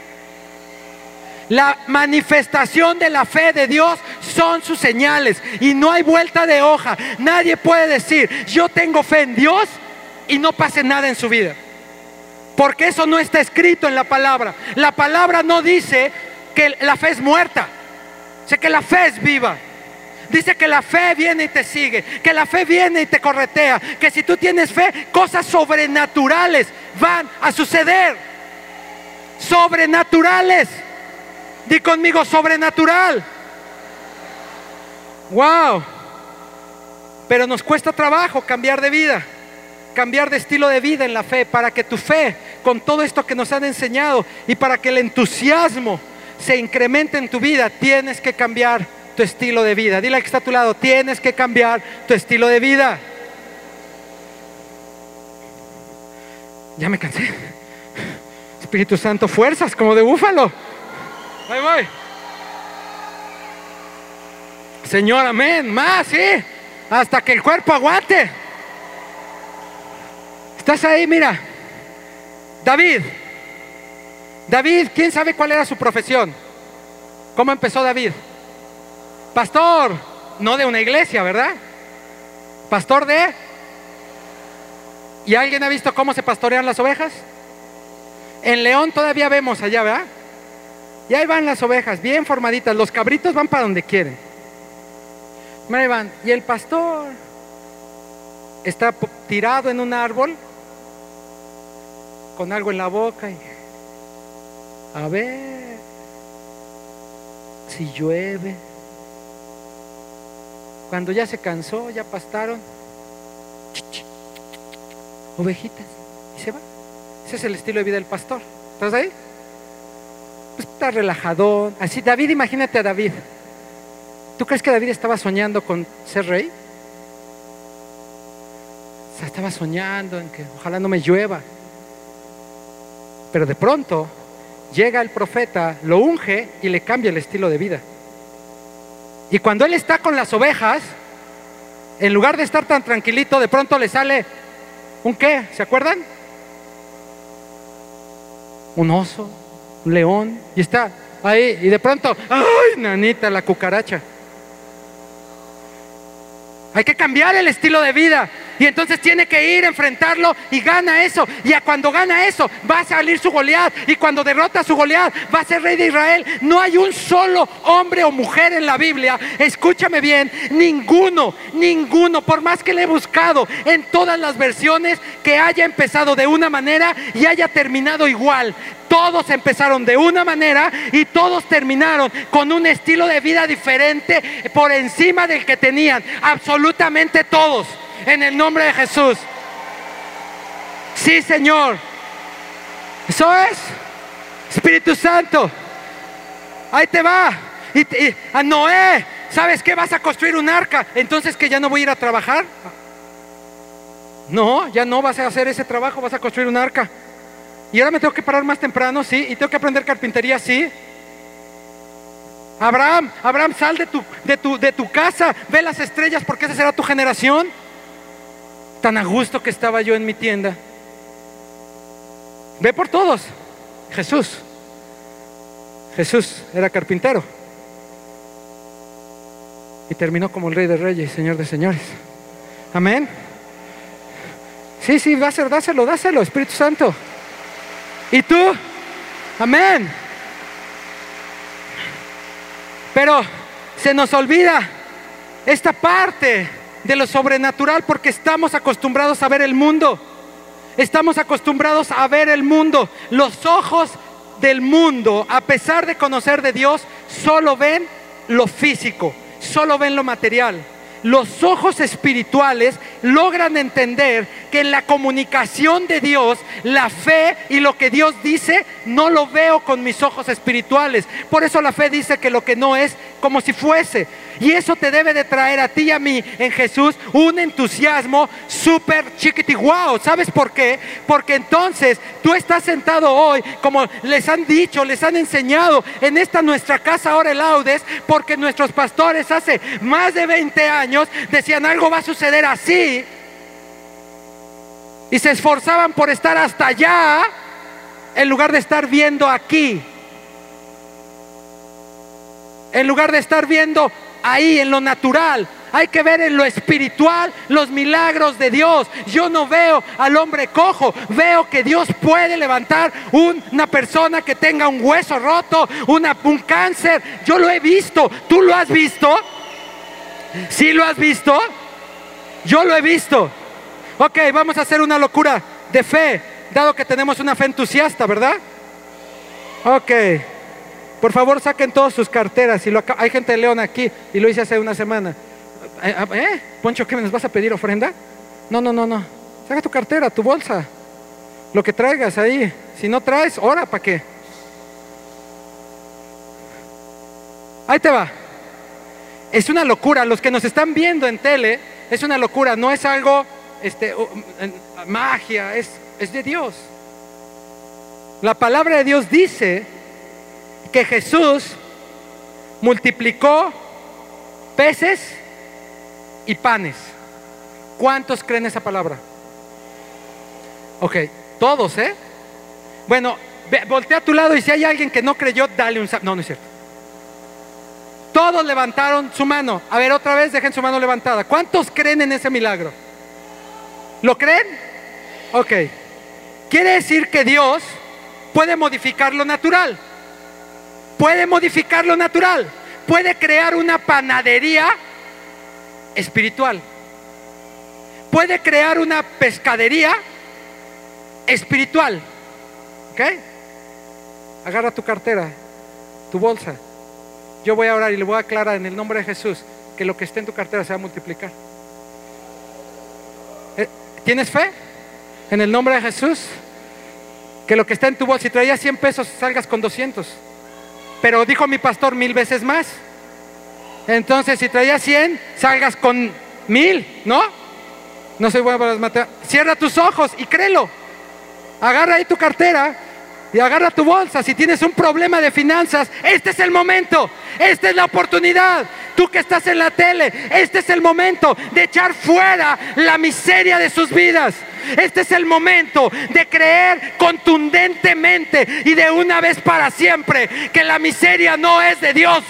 La manifestación de la fe de Dios son sus señales y no hay vuelta de hoja. Nadie puede decir, yo tengo fe en Dios y no pase nada en su vida. Porque eso no está escrito en la palabra. La palabra no dice que la fe es muerta. Dice que la fe es viva. Dice que la fe viene y te sigue, que la fe viene y te corretea, que si tú tienes fe, cosas sobrenaturales van a suceder. Sobrenaturales. Di conmigo sobrenatural. Wow. Pero nos cuesta trabajo cambiar de vida, cambiar de estilo de vida en la fe, para que tu fe, con todo esto que nos han enseñado y para que el entusiasmo se incremente en tu vida, tienes que cambiar tu estilo de vida. Dile que está a tu lado, tienes que cambiar tu estilo de vida. Ya me cansé. Espíritu Santo, fuerzas como de búfalo. Voy. Señor, amén. Más, sí. Hasta que el cuerpo aguante. Estás ahí, mira. David. David, ¿quién sabe cuál era su profesión? ¿Cómo empezó David? Pastor, no de una iglesia, ¿verdad? Pastor de... ¿Y alguien ha visto cómo se pastorean las ovejas? En León todavía vemos allá, ¿verdad? Y ahí van las ovejas, bien formaditas. Los cabritos van para donde quieren. Ahí van. Y el pastor está tirado en un árbol con algo en la boca y a ver si llueve. Cuando ya se cansó, ya pastaron, ovejitas y se va. Ese es el estilo de vida del pastor. ¿Estás ahí? Pues está relajadón. Así, David, imagínate a David. ¿Tú crees que David estaba soñando con ser rey? O sea, estaba soñando en que ojalá no me llueva. Pero de pronto llega el profeta, lo unge y le cambia el estilo de vida. Y cuando él está con las ovejas, en lugar de estar tan tranquilito, de pronto le sale un qué, ¿se acuerdan? Un oso, león, y está ahí, y de pronto, ¡ay, nanita, la cucaracha! Hay que cambiar el estilo de vida. Y entonces tiene que ir a enfrentarlo y gana eso. Y a cuando gana eso, va a salir su Goliat. Y cuando derrota a su Goliat, va a ser rey de Israel. No hay un solo hombre o mujer en la Biblia. Escúchame bien, ninguno, ninguno, por más que le he buscado en todas las versiones, que haya empezado de una manera y haya terminado igual. Todos empezaron de una manera y todos terminaron con un estilo de vida diferente por encima del que tenían. Absolutamente todos. En el nombre de Jesús. Sí, Señor. Eso es. Espíritu Santo. Ahí te va. Y, a Noé, ¿sabes qué? Vas a construir un arca. Entonces que ya no voy a ir a trabajar. No, ya no vas a hacer ese trabajo, vas a construir un arca. Y ahora me tengo que parar más temprano, sí, y tengo que aprender carpintería, sí. Abraham, Abraham, sal de tu, de tu, de tu casa, ve las estrellas porque esa será tu generación. Tan a gusto que estaba yo en mi tienda. Ve por todos. Jesús. Jesús era carpintero. Y terminó como el rey de reyes, señor de señores. Amén. Sí, sí, dáselo, dáselo, dáselo, Espíritu Santo. ¿Y tú? Amén. Pero se nos olvida esta parte de lo sobrenatural porque estamos acostumbrados a ver el mundo. Estamos acostumbrados a ver el mundo. Los ojos del mundo, a pesar de conocer de Dios, solo ven lo físico, solo ven lo material los ojos espirituales logran entender que en la comunicación de Dios, la fe y lo que Dios dice, no lo veo con mis ojos espirituales. Por eso la fe dice que lo que no es como si fuese. Y eso te debe de traer a ti y a mí en Jesús un entusiasmo súper chiquiti wow. ¿Sabes por qué? Porque entonces tú estás sentado hoy, como les han dicho, les han enseñado en esta nuestra casa ahora el Audes, porque nuestros pastores hace más de 20 años decían algo va a suceder así. Y se esforzaban por estar hasta allá en lugar de estar viendo aquí. En lugar de estar viendo ahí en lo natural. Hay que ver en lo espiritual los milagros de Dios. Yo no veo al hombre cojo, veo que Dios puede levantar una persona que tenga un hueso roto, un cáncer. Yo lo he visto. ¿Tú lo has visto? ¿Sí lo has visto? Yo lo he visto. Ok, vamos a hacer una locura de fe, dado que tenemos una fe entusiasta, ¿verdad? Ok. Por favor, saquen todas sus carteras. Y hay gente de León aquí y lo hice hace una semana. ¿Eh? ¿Eh? Poncho, ¿qué nos vas a pedir ofrenda? No, no, no, no. Saca tu cartera, tu bolsa. Lo que traigas ahí. Si no traes, ora, ¿para qué? Ahí te va. Es una locura. Los que nos están viendo en tele, es una locura. No es algo, este, magia, es, de Dios. La palabra de Dios dice que Jesús multiplicó peces y panes. ¿Cuántos creen esa palabra? Ok, todos, ¿eh? Bueno, voltea a tu lado y si hay alguien que no creyó, dale un... No, no es cierto. Todos levantaron su mano. A ver, otra vez, dejen su mano levantada. ¿Cuántos creen en ese milagro? ¿Lo creen? Ok. Quiere decir que Dios puede modificar lo natural puede modificar lo natural, puede crear una panadería espiritual, puede crear una pescadería espiritual. ¿Ok? Agarra tu cartera, tu bolsa. Yo voy a orar y le voy a aclarar en el nombre de Jesús que lo que esté en tu cartera se va a multiplicar. ¿Tienes fe? En el nombre de Jesús. Que lo que está en tu bolsa, si traías 100 pesos, salgas con 200 pero dijo mi pastor mil veces más. Entonces, si traías 100, salgas con mil, ¿no? No soy bueno para las matemáticas. Cierra tus ojos y créelo. Agarra ahí tu cartera y agarra tu bolsa. Si tienes un problema de finanzas, este es el momento. Esta es la oportunidad. Tú que estás en la tele, este es el momento de echar fuera la miseria de sus vidas. Este es el momento de creer contundentemente y de una vez para siempre que la miseria no es de Dios.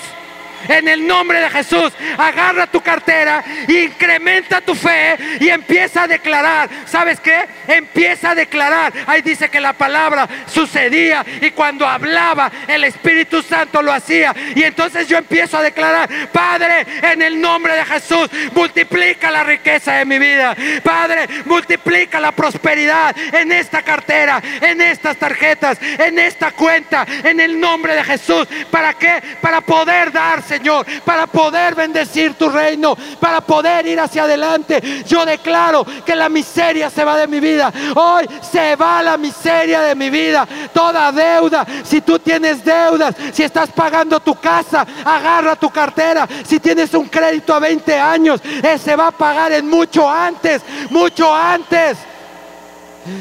En el nombre de Jesús, agarra tu cartera, incrementa tu fe y empieza a declarar. ¿Sabes qué? Empieza a declarar. Ahí dice que la palabra sucedía y cuando hablaba el Espíritu Santo lo hacía. Y entonces yo empiezo a declarar, Padre, en el nombre de Jesús, multiplica la riqueza de mi vida. Padre, multiplica la prosperidad en esta cartera, en estas tarjetas, en esta cuenta, en el nombre de Jesús. ¿Para qué? Para poder darse Señor, para poder bendecir tu reino, para poder ir hacia adelante. Yo declaro que la miseria se va de mi vida. Hoy se va la miseria de mi vida. Toda deuda, si tú tienes deudas, si estás pagando tu casa, agarra tu cartera. Si tienes un crédito a 20 años, ese va a pagar en mucho antes, mucho antes.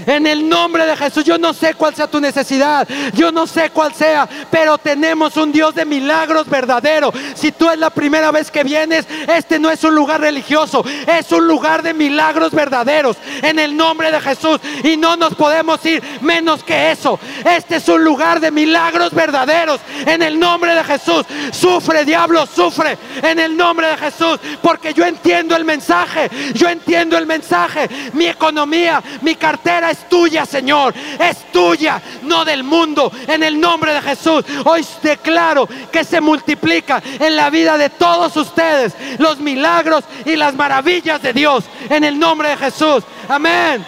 En el nombre de Jesús, yo no sé cuál sea tu necesidad, yo no sé cuál sea, pero tenemos un Dios de milagros verdadero. Si tú es la primera vez que vienes, este no es un lugar religioso, es un lugar de milagros verdaderos. En el nombre de Jesús, y no nos podemos ir menos que eso. Este es un lugar de milagros verdaderos. En el nombre de Jesús, sufre, diablo, sufre. En el nombre de Jesús, porque yo entiendo el mensaje, yo entiendo el mensaje. Mi economía, mi cartera es tuya, Señor. Es tuya, no del mundo. En el nombre de Jesús. Hoy declaro que se multiplica en la vida de todos ustedes los milagros y las maravillas de Dios. En el nombre de Jesús. Amén.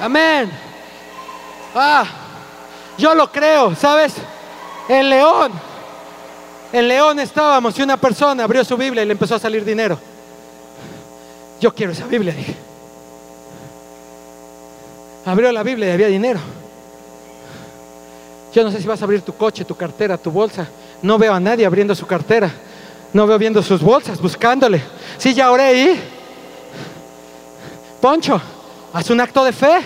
Amén. Ah, yo lo creo, ¿sabes? El león. En León estábamos y una persona abrió su Biblia y le empezó a salir dinero. Yo quiero esa Biblia, dije. Abrió la Biblia y había dinero. Yo no sé si vas a abrir tu coche, tu cartera, tu bolsa. No veo a nadie abriendo su cartera. No veo viendo sus bolsas, buscándole. Sí, ya oré ahí. Poncho, haz un acto de fe.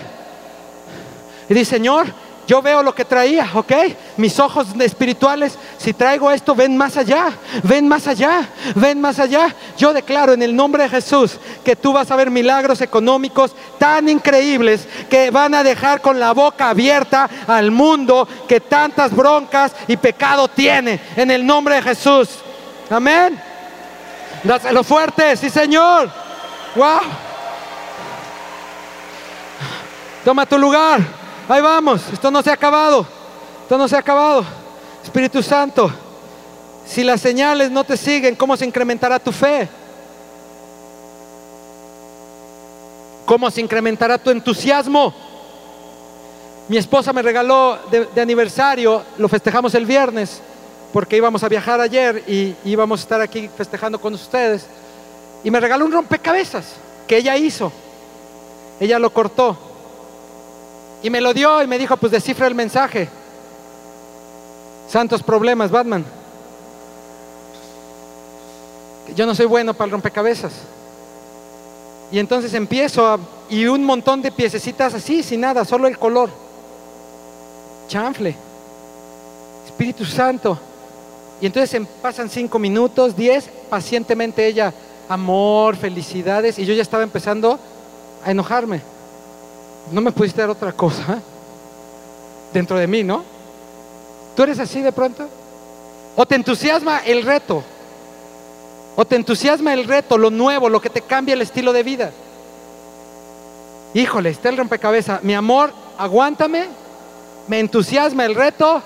Y dice, Señor, yo veo lo que traía, ¿ok? Mis ojos espirituales, si traigo esto, ven más allá, ven más allá, ven más allá. Yo declaro en el nombre de Jesús que tú vas a ver milagros económicos tan increíbles que van a dejar con la boca abierta al mundo que tantas broncas y pecado tiene. En el nombre de Jesús. Amén. Dáselo fuerte, sí Señor. Wow. Toma tu lugar. Ahí vamos, esto no se ha acabado. Esto no se ha acabado. Espíritu Santo, si las señales no te siguen, ¿cómo se incrementará tu fe? ¿Cómo se incrementará tu entusiasmo? Mi esposa me regaló de, aniversario, lo festejamos el viernes, porque íbamos a viajar ayer y íbamos a estar aquí festejando con ustedes. Y me regaló un rompecabezas que ella hizo. Ella lo cortó. Y me lo dio y me dijo, pues descifra el mensaje. Santos problemas, Batman. Yo no soy bueno para el rompecabezas. Y entonces empiezo y un montón de piececitas así, sin nada, solo el color. Chanfle. Espíritu Santo. Y entonces pasan cinco minutos, diez, pacientemente ella, amor, felicidades, y yo ya estaba empezando a enojarme. ¿No me pudiste dar otra cosa dentro de mí, no? ¿Tú eres así de pronto? ¿O te entusiasma el reto? ¿O te entusiasma el reto, lo nuevo, lo que te cambia el estilo de vida? Híjole, está el rompecabezas. Mi amor, aguántame. Me entusiasma el reto.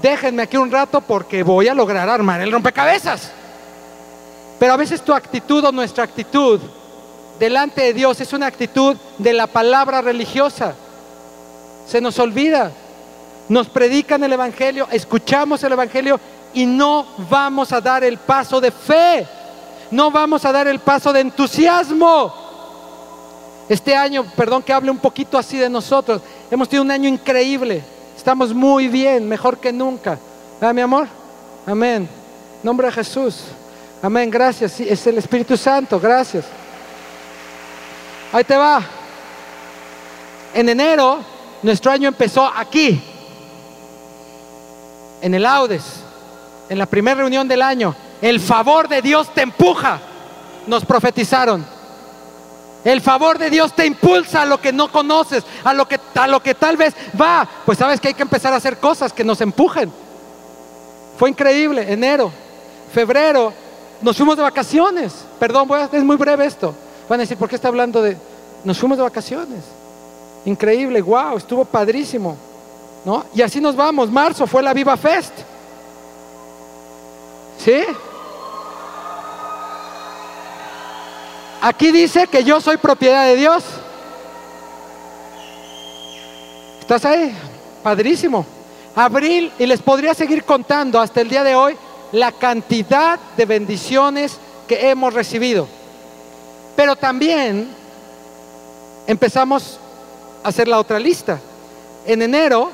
Déjenme aquí un rato porque voy a lograr armar el rompecabezas. Pero a veces tu actitud o nuestra actitud delante de Dios es una actitud de la palabra religiosa. Se nos olvida. Nos predican el Evangelio, escuchamos el Evangelio y no vamos a dar el paso de fe. No vamos a dar el paso de entusiasmo. Este año, perdón que hable un poquito así de nosotros, hemos tenido un año increíble. Estamos muy bien, mejor que nunca. ¿Ah, mi amor? Amén. Nombre de Jesús. Amén. Gracias. es el Espíritu Santo. Gracias. Ahí te va. En enero, nuestro año empezó aquí, en el Audes, en la primera reunión del año. El favor de Dios te empuja, nos profetizaron. El favor de Dios te impulsa a lo que no conoces, a lo que, a lo que tal vez va. Pues sabes que hay que empezar a hacer cosas que nos empujen. Fue increíble, enero, febrero, nos fuimos de vacaciones. Perdón, es muy breve esto. Van a decir, ¿por qué está hablando de... Nos fuimos de vacaciones. Increíble, wow, estuvo padrísimo. ¿No? Y así nos vamos. Marzo fue la Viva Fest. ¿Sí? Aquí dice que yo soy propiedad de Dios. ¿Estás ahí? Padrísimo. Abril, y les podría seguir contando hasta el día de hoy la cantidad de bendiciones que hemos recibido. Pero también empezamos a hacer la otra lista. En enero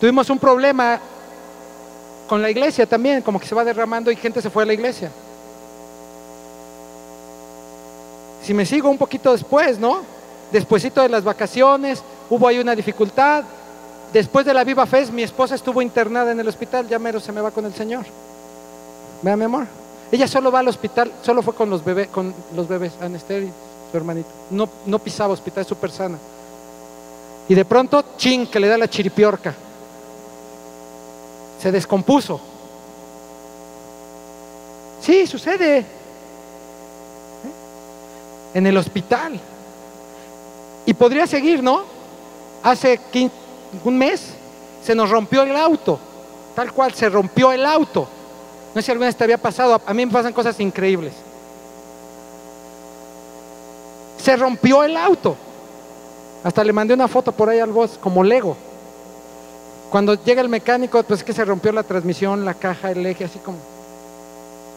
tuvimos un problema con la iglesia también, como que se va derramando y gente se fue a la iglesia. Si me sigo un poquito después, ¿no? Despuésito de las vacaciones, hubo ahí una dificultad. Después de la Viva Fest, mi esposa estuvo internada en el hospital, ya mero se me va con el Señor. Vea, mi amor. Ella solo va al hospital, solo fue con los bebés, con los bebés, Anesteri, su hermanito. No, no pisaba hospital, es súper sana. Y de pronto, ching, que le da la chiripiorca. Se descompuso. Sí, sucede. En el hospital. Y podría seguir, ¿no? Hace un mes se nos rompió el auto, tal cual, se rompió el auto. No sé si alguna vez te había pasado, a mí me pasan cosas increíbles. Se rompió el auto. Hasta le mandé una foto por ahí al boss, como Lego. Cuando llega el mecánico, pues es que se rompió la transmisión, la caja, el eje, así como.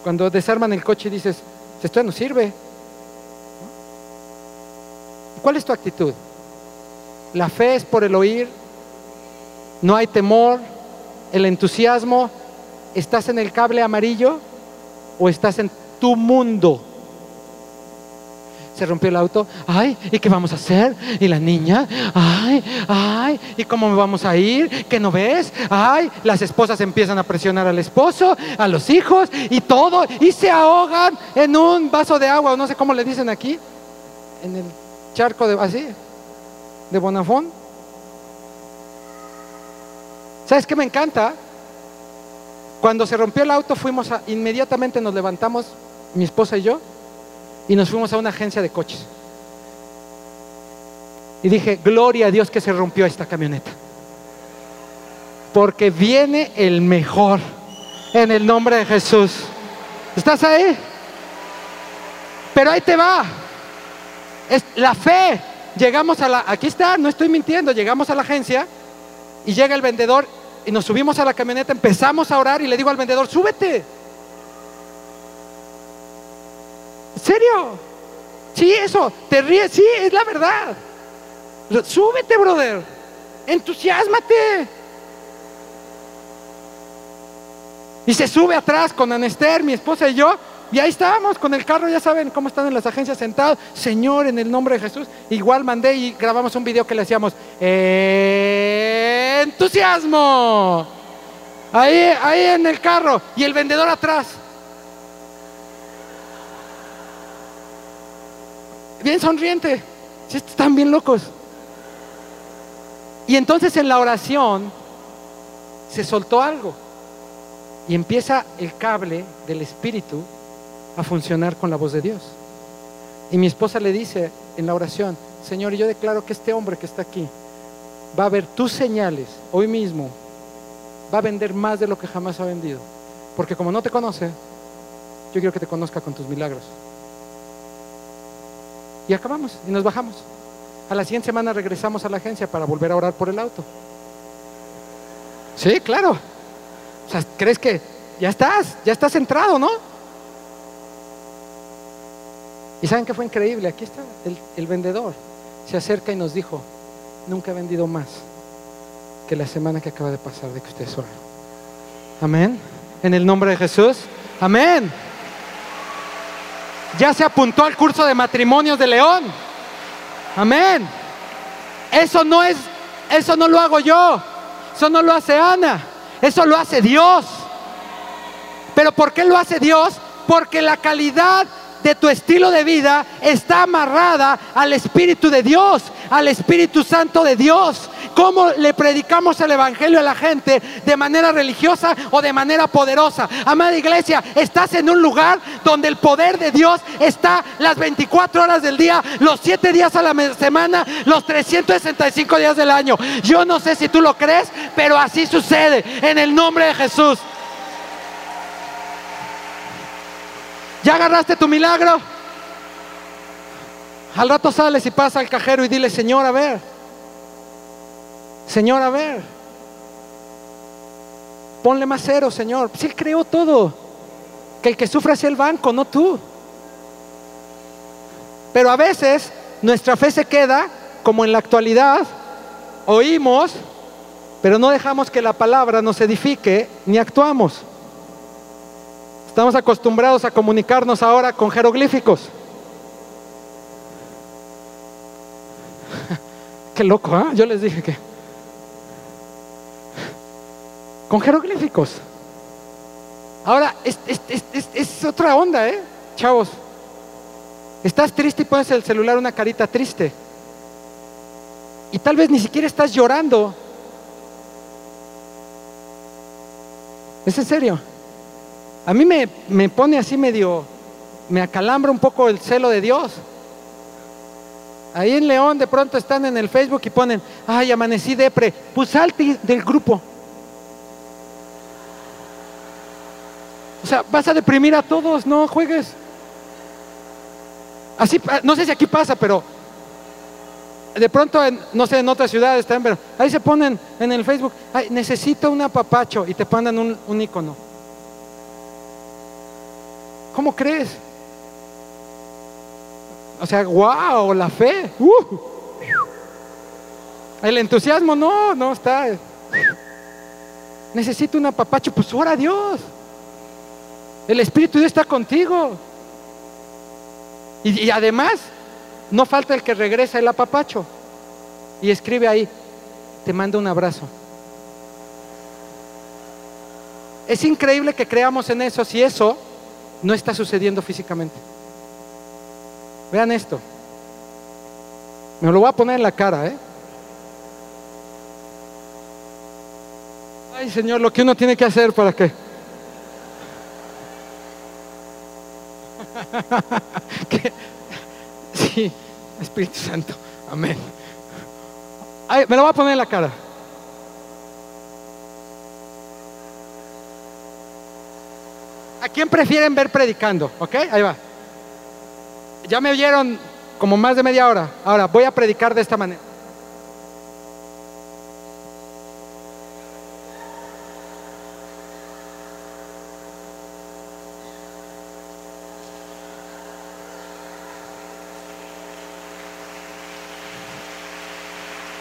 Cuando desarman el coche y dices, esto no sirve. ¿Cuál es tu actitud? La fe es por el oír, no hay temor, el entusiasmo. ¿Estás en el cable amarillo o estás en tu mundo? Se rompió el auto, ay, ¿y qué vamos a hacer? ¿Y la niña? Ay, ay, ¿y cómo vamos a ir? ¿Qué no ves? Ay, las esposas empiezan a presionar al esposo, a los hijos y todo, y se ahogan en un vaso de agua, o no sé cómo le dicen aquí, en el charco de así, de Bonafón. ¿Sabes qué me encanta? Cuando se rompió el auto, fuimos a, inmediatamente nos levantamos, mi esposa y yo, y nos fuimos a una agencia de coches. Y dije, gloria a Dios que se rompió esta camioneta. Porque viene el mejor en el nombre de Jesús. ¿Estás ahí? Pero ahí te va. Es la fe. Llegamos a la, aquí está, no estoy mintiendo, llegamos a la agencia y llega el vendedor y nos subimos a la camioneta, empezamos a orar y le digo al vendedor, súbete. ¿En serio? Sí, eso, te ríes, sí, es la verdad. Súbete, brother. Entusiasmate. Y se sube atrás con Anester, mi esposa y yo. Y ahí estábamos con el carro, ya saben cómo están en las agencias sentados. Señor, en el nombre de Jesús. Igual mandé y grabamos un video que le hacíamos entusiasmo. Ahí, ahí en el carro. Y el vendedor atrás. Bien sonriente. Están bien locos. Y entonces en la oración se soltó algo. Y empieza el cable del Espíritu a funcionar con la voz de Dios. Y mi esposa le dice en la oración, Señor, yo declaro que este hombre que está aquí va a ver tus señales hoy mismo, va a vender más de lo que jamás ha vendido. Porque como no te conoce, yo quiero que te conozca con tus milagros. Y acabamos y nos bajamos. A la siguiente semana regresamos a la agencia para volver a orar por el auto. Sí, claro. O sea, ¿crees que ya estás? Ya estás centrado, ¿no? Y saben que fue increíble. Aquí está el, el vendedor. Se acerca y nos dijo, nunca he vendido más que la semana que acaba de pasar de que ustedes oraron. Amén. En el nombre de Jesús. Amén. Ya se apuntó al curso de matrimonios de León. Amén. Eso no es, eso no lo hago yo. Eso no lo hace Ana. Eso lo hace Dios. Pero ¿por qué lo hace Dios? Porque la calidad de tu estilo de vida está amarrada al Espíritu de Dios, al Espíritu Santo de Dios. ¿Cómo le predicamos el Evangelio a la gente? ¿De manera religiosa o de manera poderosa? Amada iglesia, estás en un lugar donde el poder de Dios está las 24 horas del día, los 7 días a la semana, los 365 días del año. Yo no sé si tú lo crees, pero así sucede en el nombre de Jesús. ¿Ya agarraste tu milagro? Al rato sales y pasa al cajero y dile, Señor, a ver. Señor, a ver. Ponle más cero, Señor. Si Él creó todo. Que el que sufra sea el banco, no tú. Pero a veces nuestra fe se queda como en la actualidad. Oímos, pero no dejamos que la palabra nos edifique ni actuamos. Estamos acostumbrados a comunicarnos ahora con jeroglíficos. Qué loco, ¿ah? Yo les dije que... Con jeroglíficos. Ahora, es- es- es- es otra onda, ¿eh? Chavos. Estás triste y pones el celular una carita triste. Y tal vez ni siquiera estás llorando. Es en serio. A mí me, me pone así medio, me acalambra un poco el celo de Dios. Ahí en León de pronto están en el Facebook y ponen, ay, amanecí depre. Pues salte del grupo. O sea, vas a deprimir a todos, no juegues. Así, no sé si aquí pasa, pero de pronto, no sé, en otras ciudades también, pero ahí se ponen en el Facebook, ay, necesito un apapacho y te mandan un, un icono. ¿Cómo crees? O sea, wow, la fe. Uh. El entusiasmo, no, no está. Necesito un apapacho, pues ora a Dios. El Espíritu de Dios está contigo. Y, y, además, no falta el que regresa el apapacho y escribe ahí, te mando un abrazo. Es increíble que creamos en eso si eso no está sucediendo físicamente. Vean esto. Me lo voy a poner en la cara, ¿eh? Ay, Señor, lo que uno tiene que hacer para que... que... Sí, Espíritu Santo, amén. Ay, me lo voy a poner en la cara. ¿A quién prefieren ver predicando? ¿Ok? Ahí va. Ya me oyeron como más de media hora. Ahora voy a predicar de esta manera.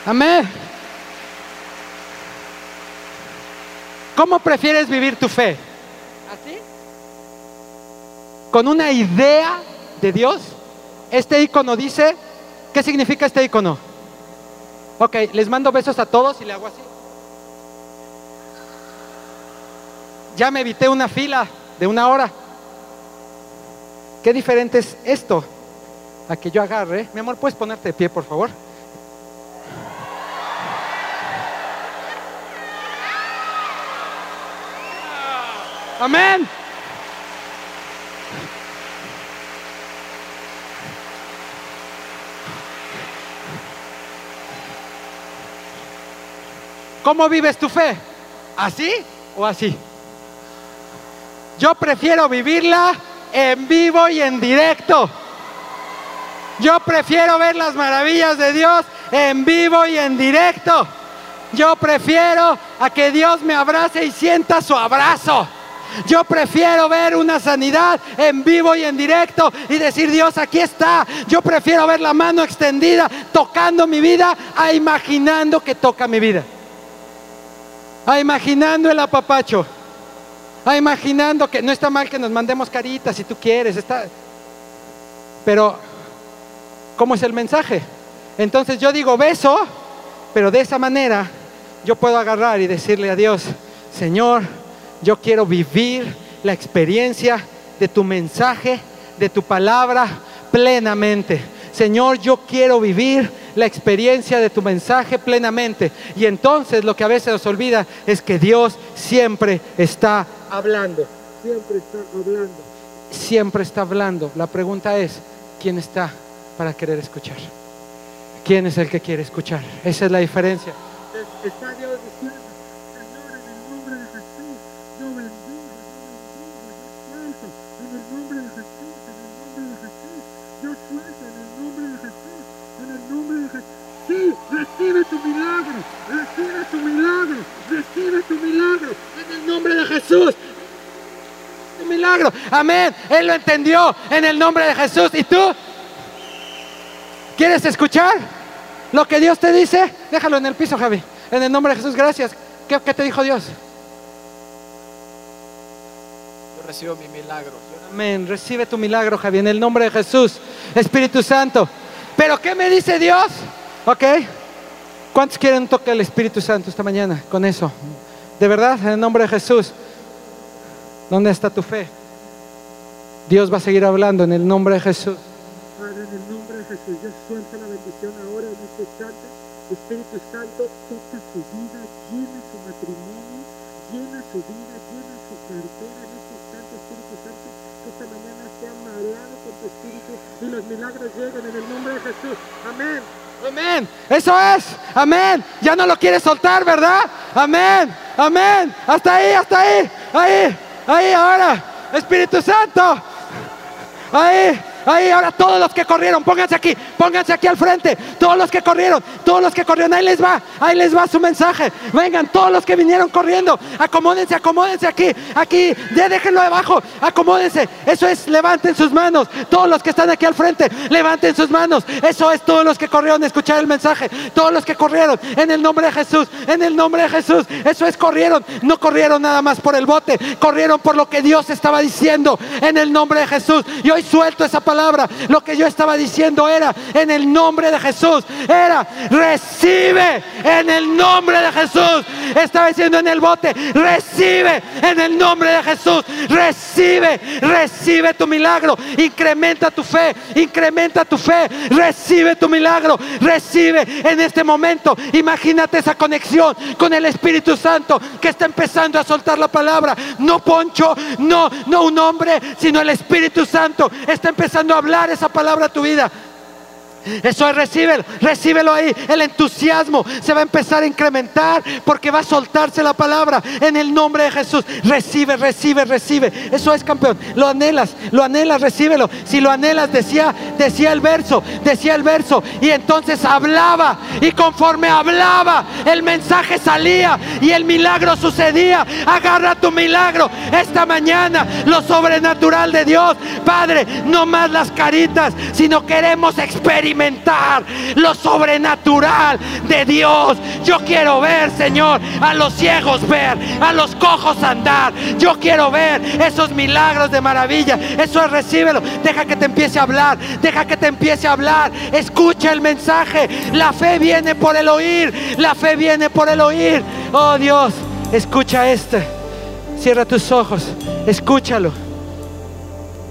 Amén. ¿Cómo prefieres vivir tu fe? ¿Con una idea de Dios? Este icono dice, ¿qué significa este icono? Ok, les mando besos a todos y le hago así. Ya me evité una fila de una hora. ¿Qué diferente es esto a que yo agarre? Mi amor, ¿puedes ponerte de pie, por favor? Amén. ¿Cómo vives tu fe? ¿Así o así? Yo prefiero vivirla en vivo y en directo. Yo prefiero ver las maravillas de Dios en vivo y en directo. Yo prefiero a que Dios me abrace y sienta su abrazo. Yo prefiero ver una sanidad en vivo y en directo y decir, Dios, aquí está. Yo prefiero ver la mano extendida tocando mi vida a imaginando que toca mi vida. A imaginando el apapacho. A imaginando que no está mal que nos mandemos caritas si tú quieres. Está... Pero, ¿cómo es el mensaje? Entonces yo digo beso, pero de esa manera yo puedo agarrar y decirle a Dios, Señor, yo quiero vivir la experiencia de tu mensaje, de tu palabra plenamente. Señor, yo quiero vivir la experiencia de tu mensaje plenamente. Y entonces lo que a veces nos olvida es que Dios siempre está hablando. Siempre está hablando. Siempre está hablando. La pregunta es, ¿quién está para querer escuchar? ¿Quién es el que quiere escuchar? Esa es la diferencia. Está Dios diciendo, Señor, en el nombre de Jesús, yo bendigo, yo suelto, en el nombre de Jesús, en el nombre de Jesús, yo suelto, en el nombre de Jesús. Sí, recibe tu milagro, recibe tu milagro, recibe tu milagro, en el nombre de Jesús. Tu milagro, amén. Él lo entendió en el nombre de Jesús. ¿Y tú? ¿Quieres escuchar lo que Dios te dice? Déjalo en el piso, Javi. En el nombre de Jesús, gracias. ¿Qué, qué te dijo Dios? Yo recibo mi milagro. Amén. Recibe tu milagro, Javi, en el nombre de Jesús. Espíritu Santo. ¿Pero qué me dice Dios? Ok. ¿Cuántos quieren tocar el Espíritu Santo esta mañana con eso? De verdad, en el nombre de Jesús. ¿Dónde está tu fe? Dios va a seguir hablando en el nombre de Jesús. Padre, en el nombre de Jesús, yo suelto la bendición ahora en este instante. Espíritu Santo, toca su vida, llena su matrimonio, llena su vida, llena su cartera en este instante, Espíritu Santo, que esta mañana sea creado por tu espíritu y los milagros lleguen en el nombre de Jesús. Amén. Amén. Eso es. Amén. Ya no lo quieres soltar, ¿verdad? Amén. Amén. Hasta ahí, hasta ahí. Ahí. Ahí ahora. Espíritu Santo. Ahí. Ahí, ahora todos los que corrieron, pónganse aquí, pónganse aquí al frente. Todos los que corrieron, todos los que corrieron, ahí les va, ahí les va su mensaje. Vengan, todos los que vinieron corriendo, acomódense, acomódense aquí, aquí, ya déjenlo abajo, acomódense. Eso es, levanten sus manos. Todos los que están aquí al frente, levanten sus manos. Eso es, todos los que corrieron, escuchar el mensaje. Todos los que corrieron, en el nombre de Jesús, en el nombre de Jesús. Eso es, corrieron, no corrieron nada más por el bote, corrieron por lo que Dios estaba diciendo, en el nombre de Jesús. Y hoy suelto esa palabra palabra. Lo que yo estaba diciendo era, en el nombre de Jesús, era, recibe en el nombre de Jesús. Estaba diciendo en el bote, recibe en el nombre de Jesús. Recibe, recibe tu milagro. Incrementa tu fe, incrementa tu fe. Recibe tu milagro, recibe en este momento. Imagínate esa conexión con el Espíritu Santo que está empezando a soltar la palabra. No Poncho, no, no un hombre, sino el Espíritu Santo está empezando a hablar esa palabra a tu vida. Eso es, recíbelo, recíbelo ahí. El entusiasmo se va a empezar a incrementar porque va a soltarse la palabra en el nombre de Jesús. Recibe, recibe, recibe. Eso es, campeón. Lo anhelas, lo anhelas, recíbelo. Si lo anhelas, decía, decía el verso, decía el verso. Y entonces hablaba. Y conforme hablaba, el mensaje salía y el milagro sucedía. Agarra tu milagro esta mañana. Lo sobrenatural de Dios. Padre, no más las caritas, sino queremos experimentar lo sobrenatural de Dios. Yo quiero ver, Señor, a los ciegos ver, a los cojos andar. Yo quiero ver esos milagros de maravilla. Eso es, recíbelo. Deja que te empiece a hablar. Deja que te empiece a hablar. Escucha el mensaje. La fe viene por el oír. La fe viene por el oír. Oh Dios, escucha este. Cierra tus ojos. Escúchalo.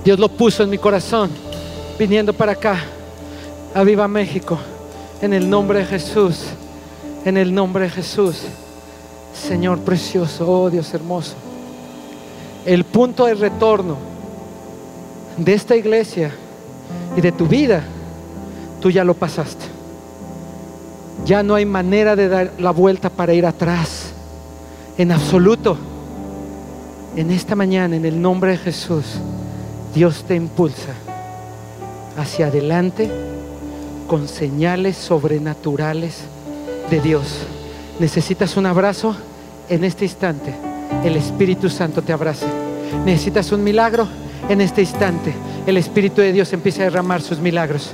Dios lo puso en mi corazón viniendo para acá. Aviva México. En el nombre de Jesús. En el nombre de Jesús. Señor precioso, oh Dios hermoso. El punto de retorno de esta iglesia y de tu vida, tú ya lo pasaste. Ya no hay manera de dar la vuelta para ir atrás. En absoluto. En esta mañana, en el nombre de Jesús, Dios te impulsa hacia adelante con señales sobrenaturales de Dios. ¿Necesitas un abrazo? En este instante, el Espíritu Santo te abrace. ¿Necesitas un milagro? En este instante, el Espíritu de Dios empieza a derramar sus milagros.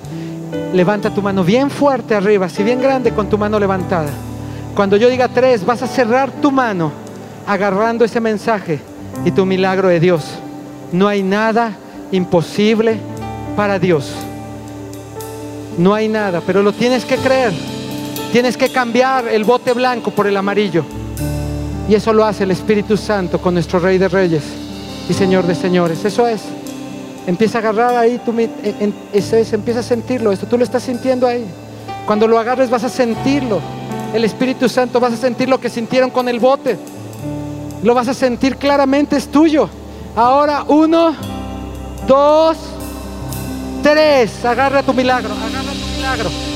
Levanta tu mano bien fuerte arriba, si bien grande con tu mano levantada. Cuando yo diga tres, vas a cerrar tu mano agarrando ese mensaje y tu milagro de Dios. No hay nada imposible para Dios. No hay nada, pero lo tienes que creer. Tienes que cambiar el bote blanco por el amarillo. Y eso lo hace el Espíritu Santo con nuestro Rey de Reyes y Señor de Señores. Eso es. Empieza a agarrar ahí, tú, eso es, empieza a sentirlo. Esto tú lo estás sintiendo ahí. Cuando lo agarres vas a sentirlo. El Espíritu Santo vas a sentir lo que sintieron con el bote. Lo vas a sentir claramente, es tuyo. Ahora, uno, dos, tres. Agarra tu milagro,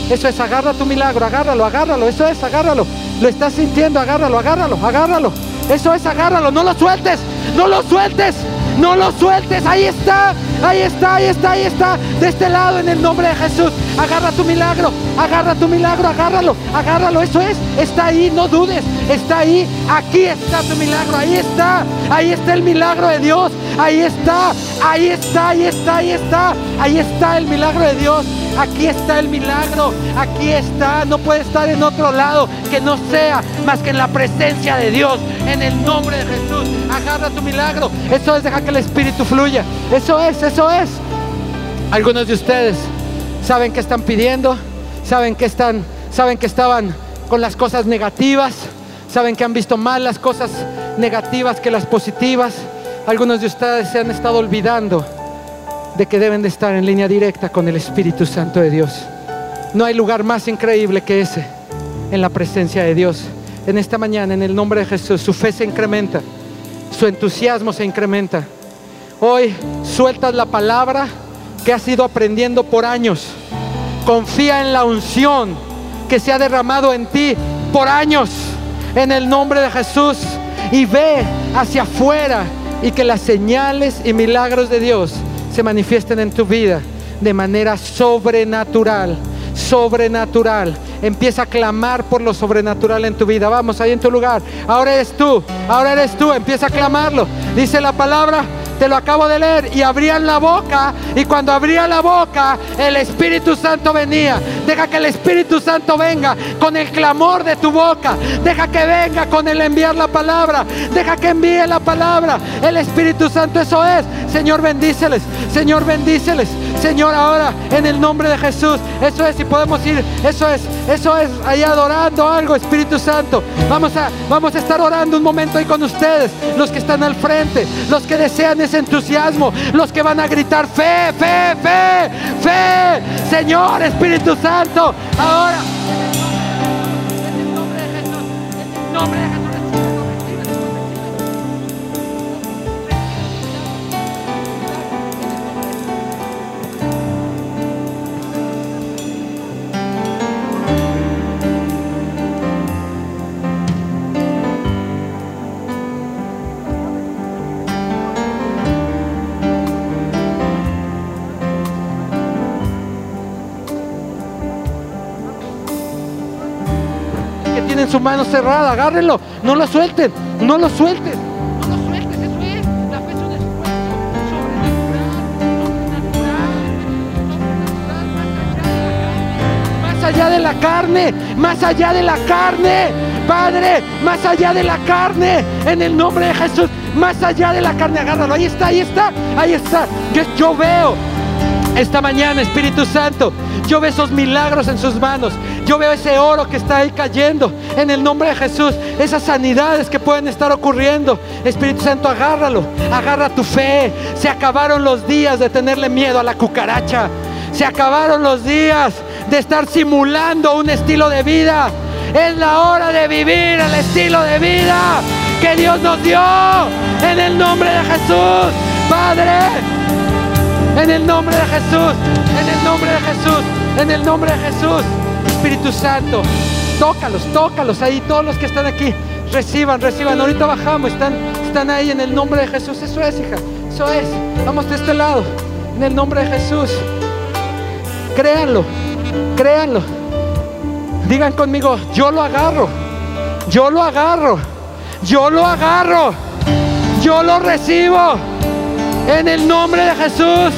Eso es, agarra tu milagro, agárralo, agárralo. Eso es, agárralo. Lo estás sintiendo, agárralo, agárralo, agárralo. Eso es, agárralo, no lo sueltes, no lo sueltes, no lo sueltes. Ahí está, ahí está, ahí está, ahí está. De este lado, en el nombre de Jesús. Agarra tu milagro, agarra tu milagro, agárralo, agárralo. Eso es, está ahí, no dudes. Está ahí, aquí está tu milagro, ahí está, ahí está el milagro de Dios. Ahí está, ahí está, ahí está, ahí está. Ahí está el milagro de Dios. Aquí está el milagro, aquí está, no puede estar en otro lado que no sea más que en la presencia de Dios, en el nombre de Jesús. Agarra tu milagro, eso es dejar que el Espíritu fluya, eso es, eso es. Algunos de ustedes saben que están pidiendo, saben que están, saben que estaban con las cosas negativas, saben que han visto más las cosas negativas que las positivas. Algunos de ustedes se han estado olvidando de que deben de estar en línea directa con el Espíritu Santo de Dios. No hay lugar más increíble que ese en la presencia de Dios. En esta mañana, en el nombre de Jesús, su fe se incrementa, su entusiasmo se incrementa. Hoy sueltas la palabra que has ido aprendiendo por años. Confía en la unción que se ha derramado en ti por años. En el nombre de Jesús. Y ve hacia afuera y que las señales y milagros de Dios se manifiesten en tu vida de manera sobrenatural. Sobrenatural. Empieza a clamar por lo sobrenatural en tu vida. Vamos, ahí en tu lugar. Ahora eres tú. Ahora eres tú. Empieza a clamarlo. Dice la palabra te lo acabo de leer, y abrían la boca, y cuando abría la boca, el Espíritu Santo venía. Deja que el Espíritu Santo venga con el clamor de tu boca, deja que venga con el enviar la palabra, deja que envíe la palabra. El Espíritu Santo, eso es. Señor, bendíceles, Señor, bendíceles. Señor, ahora en el nombre de Jesús, eso es, si podemos ir, eso es, eso es, ahí adorando algo, Espíritu Santo. Vamos a, vamos a estar orando un momento ahí con ustedes, los que están al frente, los que desean entusiasmo, los que van a gritar fe, fe, fe, fe, Señor Espíritu Santo, ahora. En el nombre de Jesús, en el nombre de Jesús. Su mano cerrada, agárrenlo, no lo suelten, no lo suelten, allá de la carne, más allá de la carne, Padre, más allá de la carne, en el nombre de Jesús, más allá de la carne, agárralo, ahí está, ahí está, ahí está, yo, yo veo esta mañana, Espíritu Santo, yo veo esos milagros en sus manos. Yo veo ese oro que está ahí cayendo en el nombre de Jesús. Esas sanidades que pueden estar ocurriendo. Espíritu Santo, agárralo. Agarra tu fe. Se acabaron los días de tenerle miedo a la cucaracha. Se acabaron los días de estar simulando un estilo de vida. Es la hora de vivir el estilo de vida que Dios nos dio. En el nombre de Jesús. Padre. En el nombre de Jesús. En el nombre de Jesús. En el nombre de Jesús. Espíritu Santo, tócalos, tócalos ahí, todos los que están aquí, reciban, reciban. Ahorita bajamos, están, están ahí en el nombre de Jesús. Eso es, hija, eso es. Vamos de este lado, en el nombre de Jesús. Créanlo, créanlo. Digan conmigo, yo lo agarro, yo lo agarro, yo lo agarro, yo lo recibo. En el nombre de Jesús.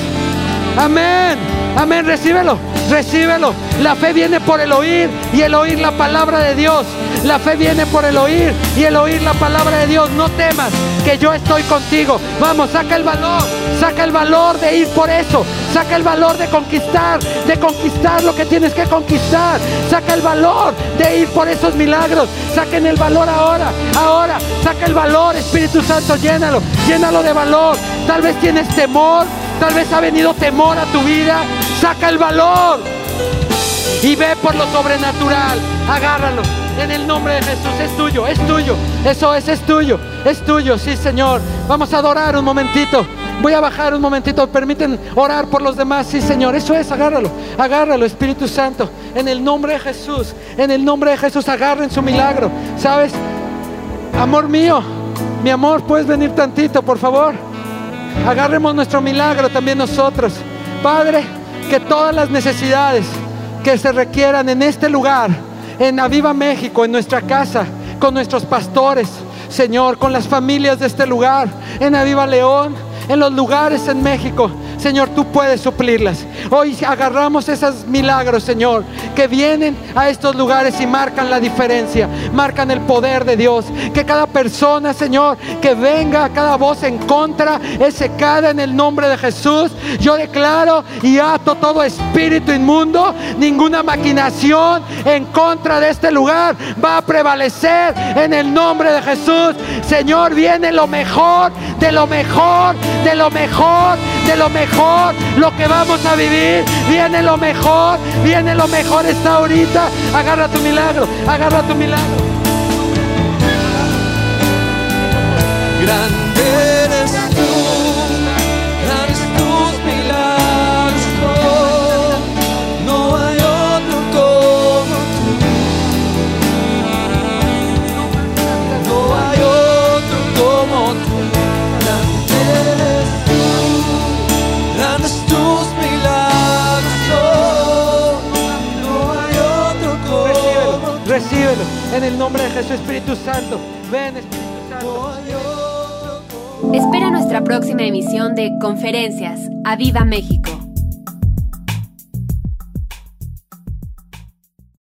Amén, amén, recíbelo. Recíbelo. La fe viene por el oír y el oír la palabra de Dios. La fe viene por el oír y el oír la palabra de Dios. No temas que yo estoy contigo. Vamos, saca el valor. Saca el valor de ir por eso. Saca el valor de conquistar, de conquistar lo que tienes que conquistar. Saca el valor de ir por esos milagros. Saquen el valor ahora, ahora. Saca el valor, Espíritu Santo, llénalo, llénalo de valor. Tal vez tienes temor, tal vez ha venido temor a tu vida. Saca el valor y ve por lo sobrenatural. Agárralo. En el nombre de Jesús es tuyo, es tuyo. Eso es, es tuyo, es tuyo. Sí, Señor. Vamos a adorar un momentito. Voy a bajar un momentito. Permiten orar por los demás. Sí, Señor. Eso es, agárralo. Agárralo, Espíritu Santo. En el nombre de Jesús. En el nombre de Jesús, agarren su milagro. ¿Sabes? Amor mío, mi amor, puedes venir tantito, por favor. Agarremos nuestro milagro también nosotros. Padre que todas las necesidades que se requieran en este lugar, en Aviva México, en nuestra casa, con nuestros pastores, Señor, con las familias de este lugar, en Aviva León, en los lugares en México, Señor, tú puedes suplirlas. Hoy agarramos esos milagros, Señor, que vienen a estos lugares y marcan la diferencia, marcan el poder de Dios. Que cada persona, Señor, que venga, cada voz en contra, es secada en el nombre de Jesús. Yo declaro y ato todo espíritu inmundo, ninguna maquinación en contra de este lugar va a prevalecer en el nombre de Jesús. Señor, viene lo mejor, de lo mejor, de lo mejor, de lo mejor lo que vamos a vivir, viene lo mejor, viene lo mejor está ahorita. Agarra tu milagro, agarra tu milagro. Grande en el nombre de Jesús, Espíritu Santo. Ven, Espíritu Santo. Espera nuestra próxima emisión de Conferencias. ¡A Viva México!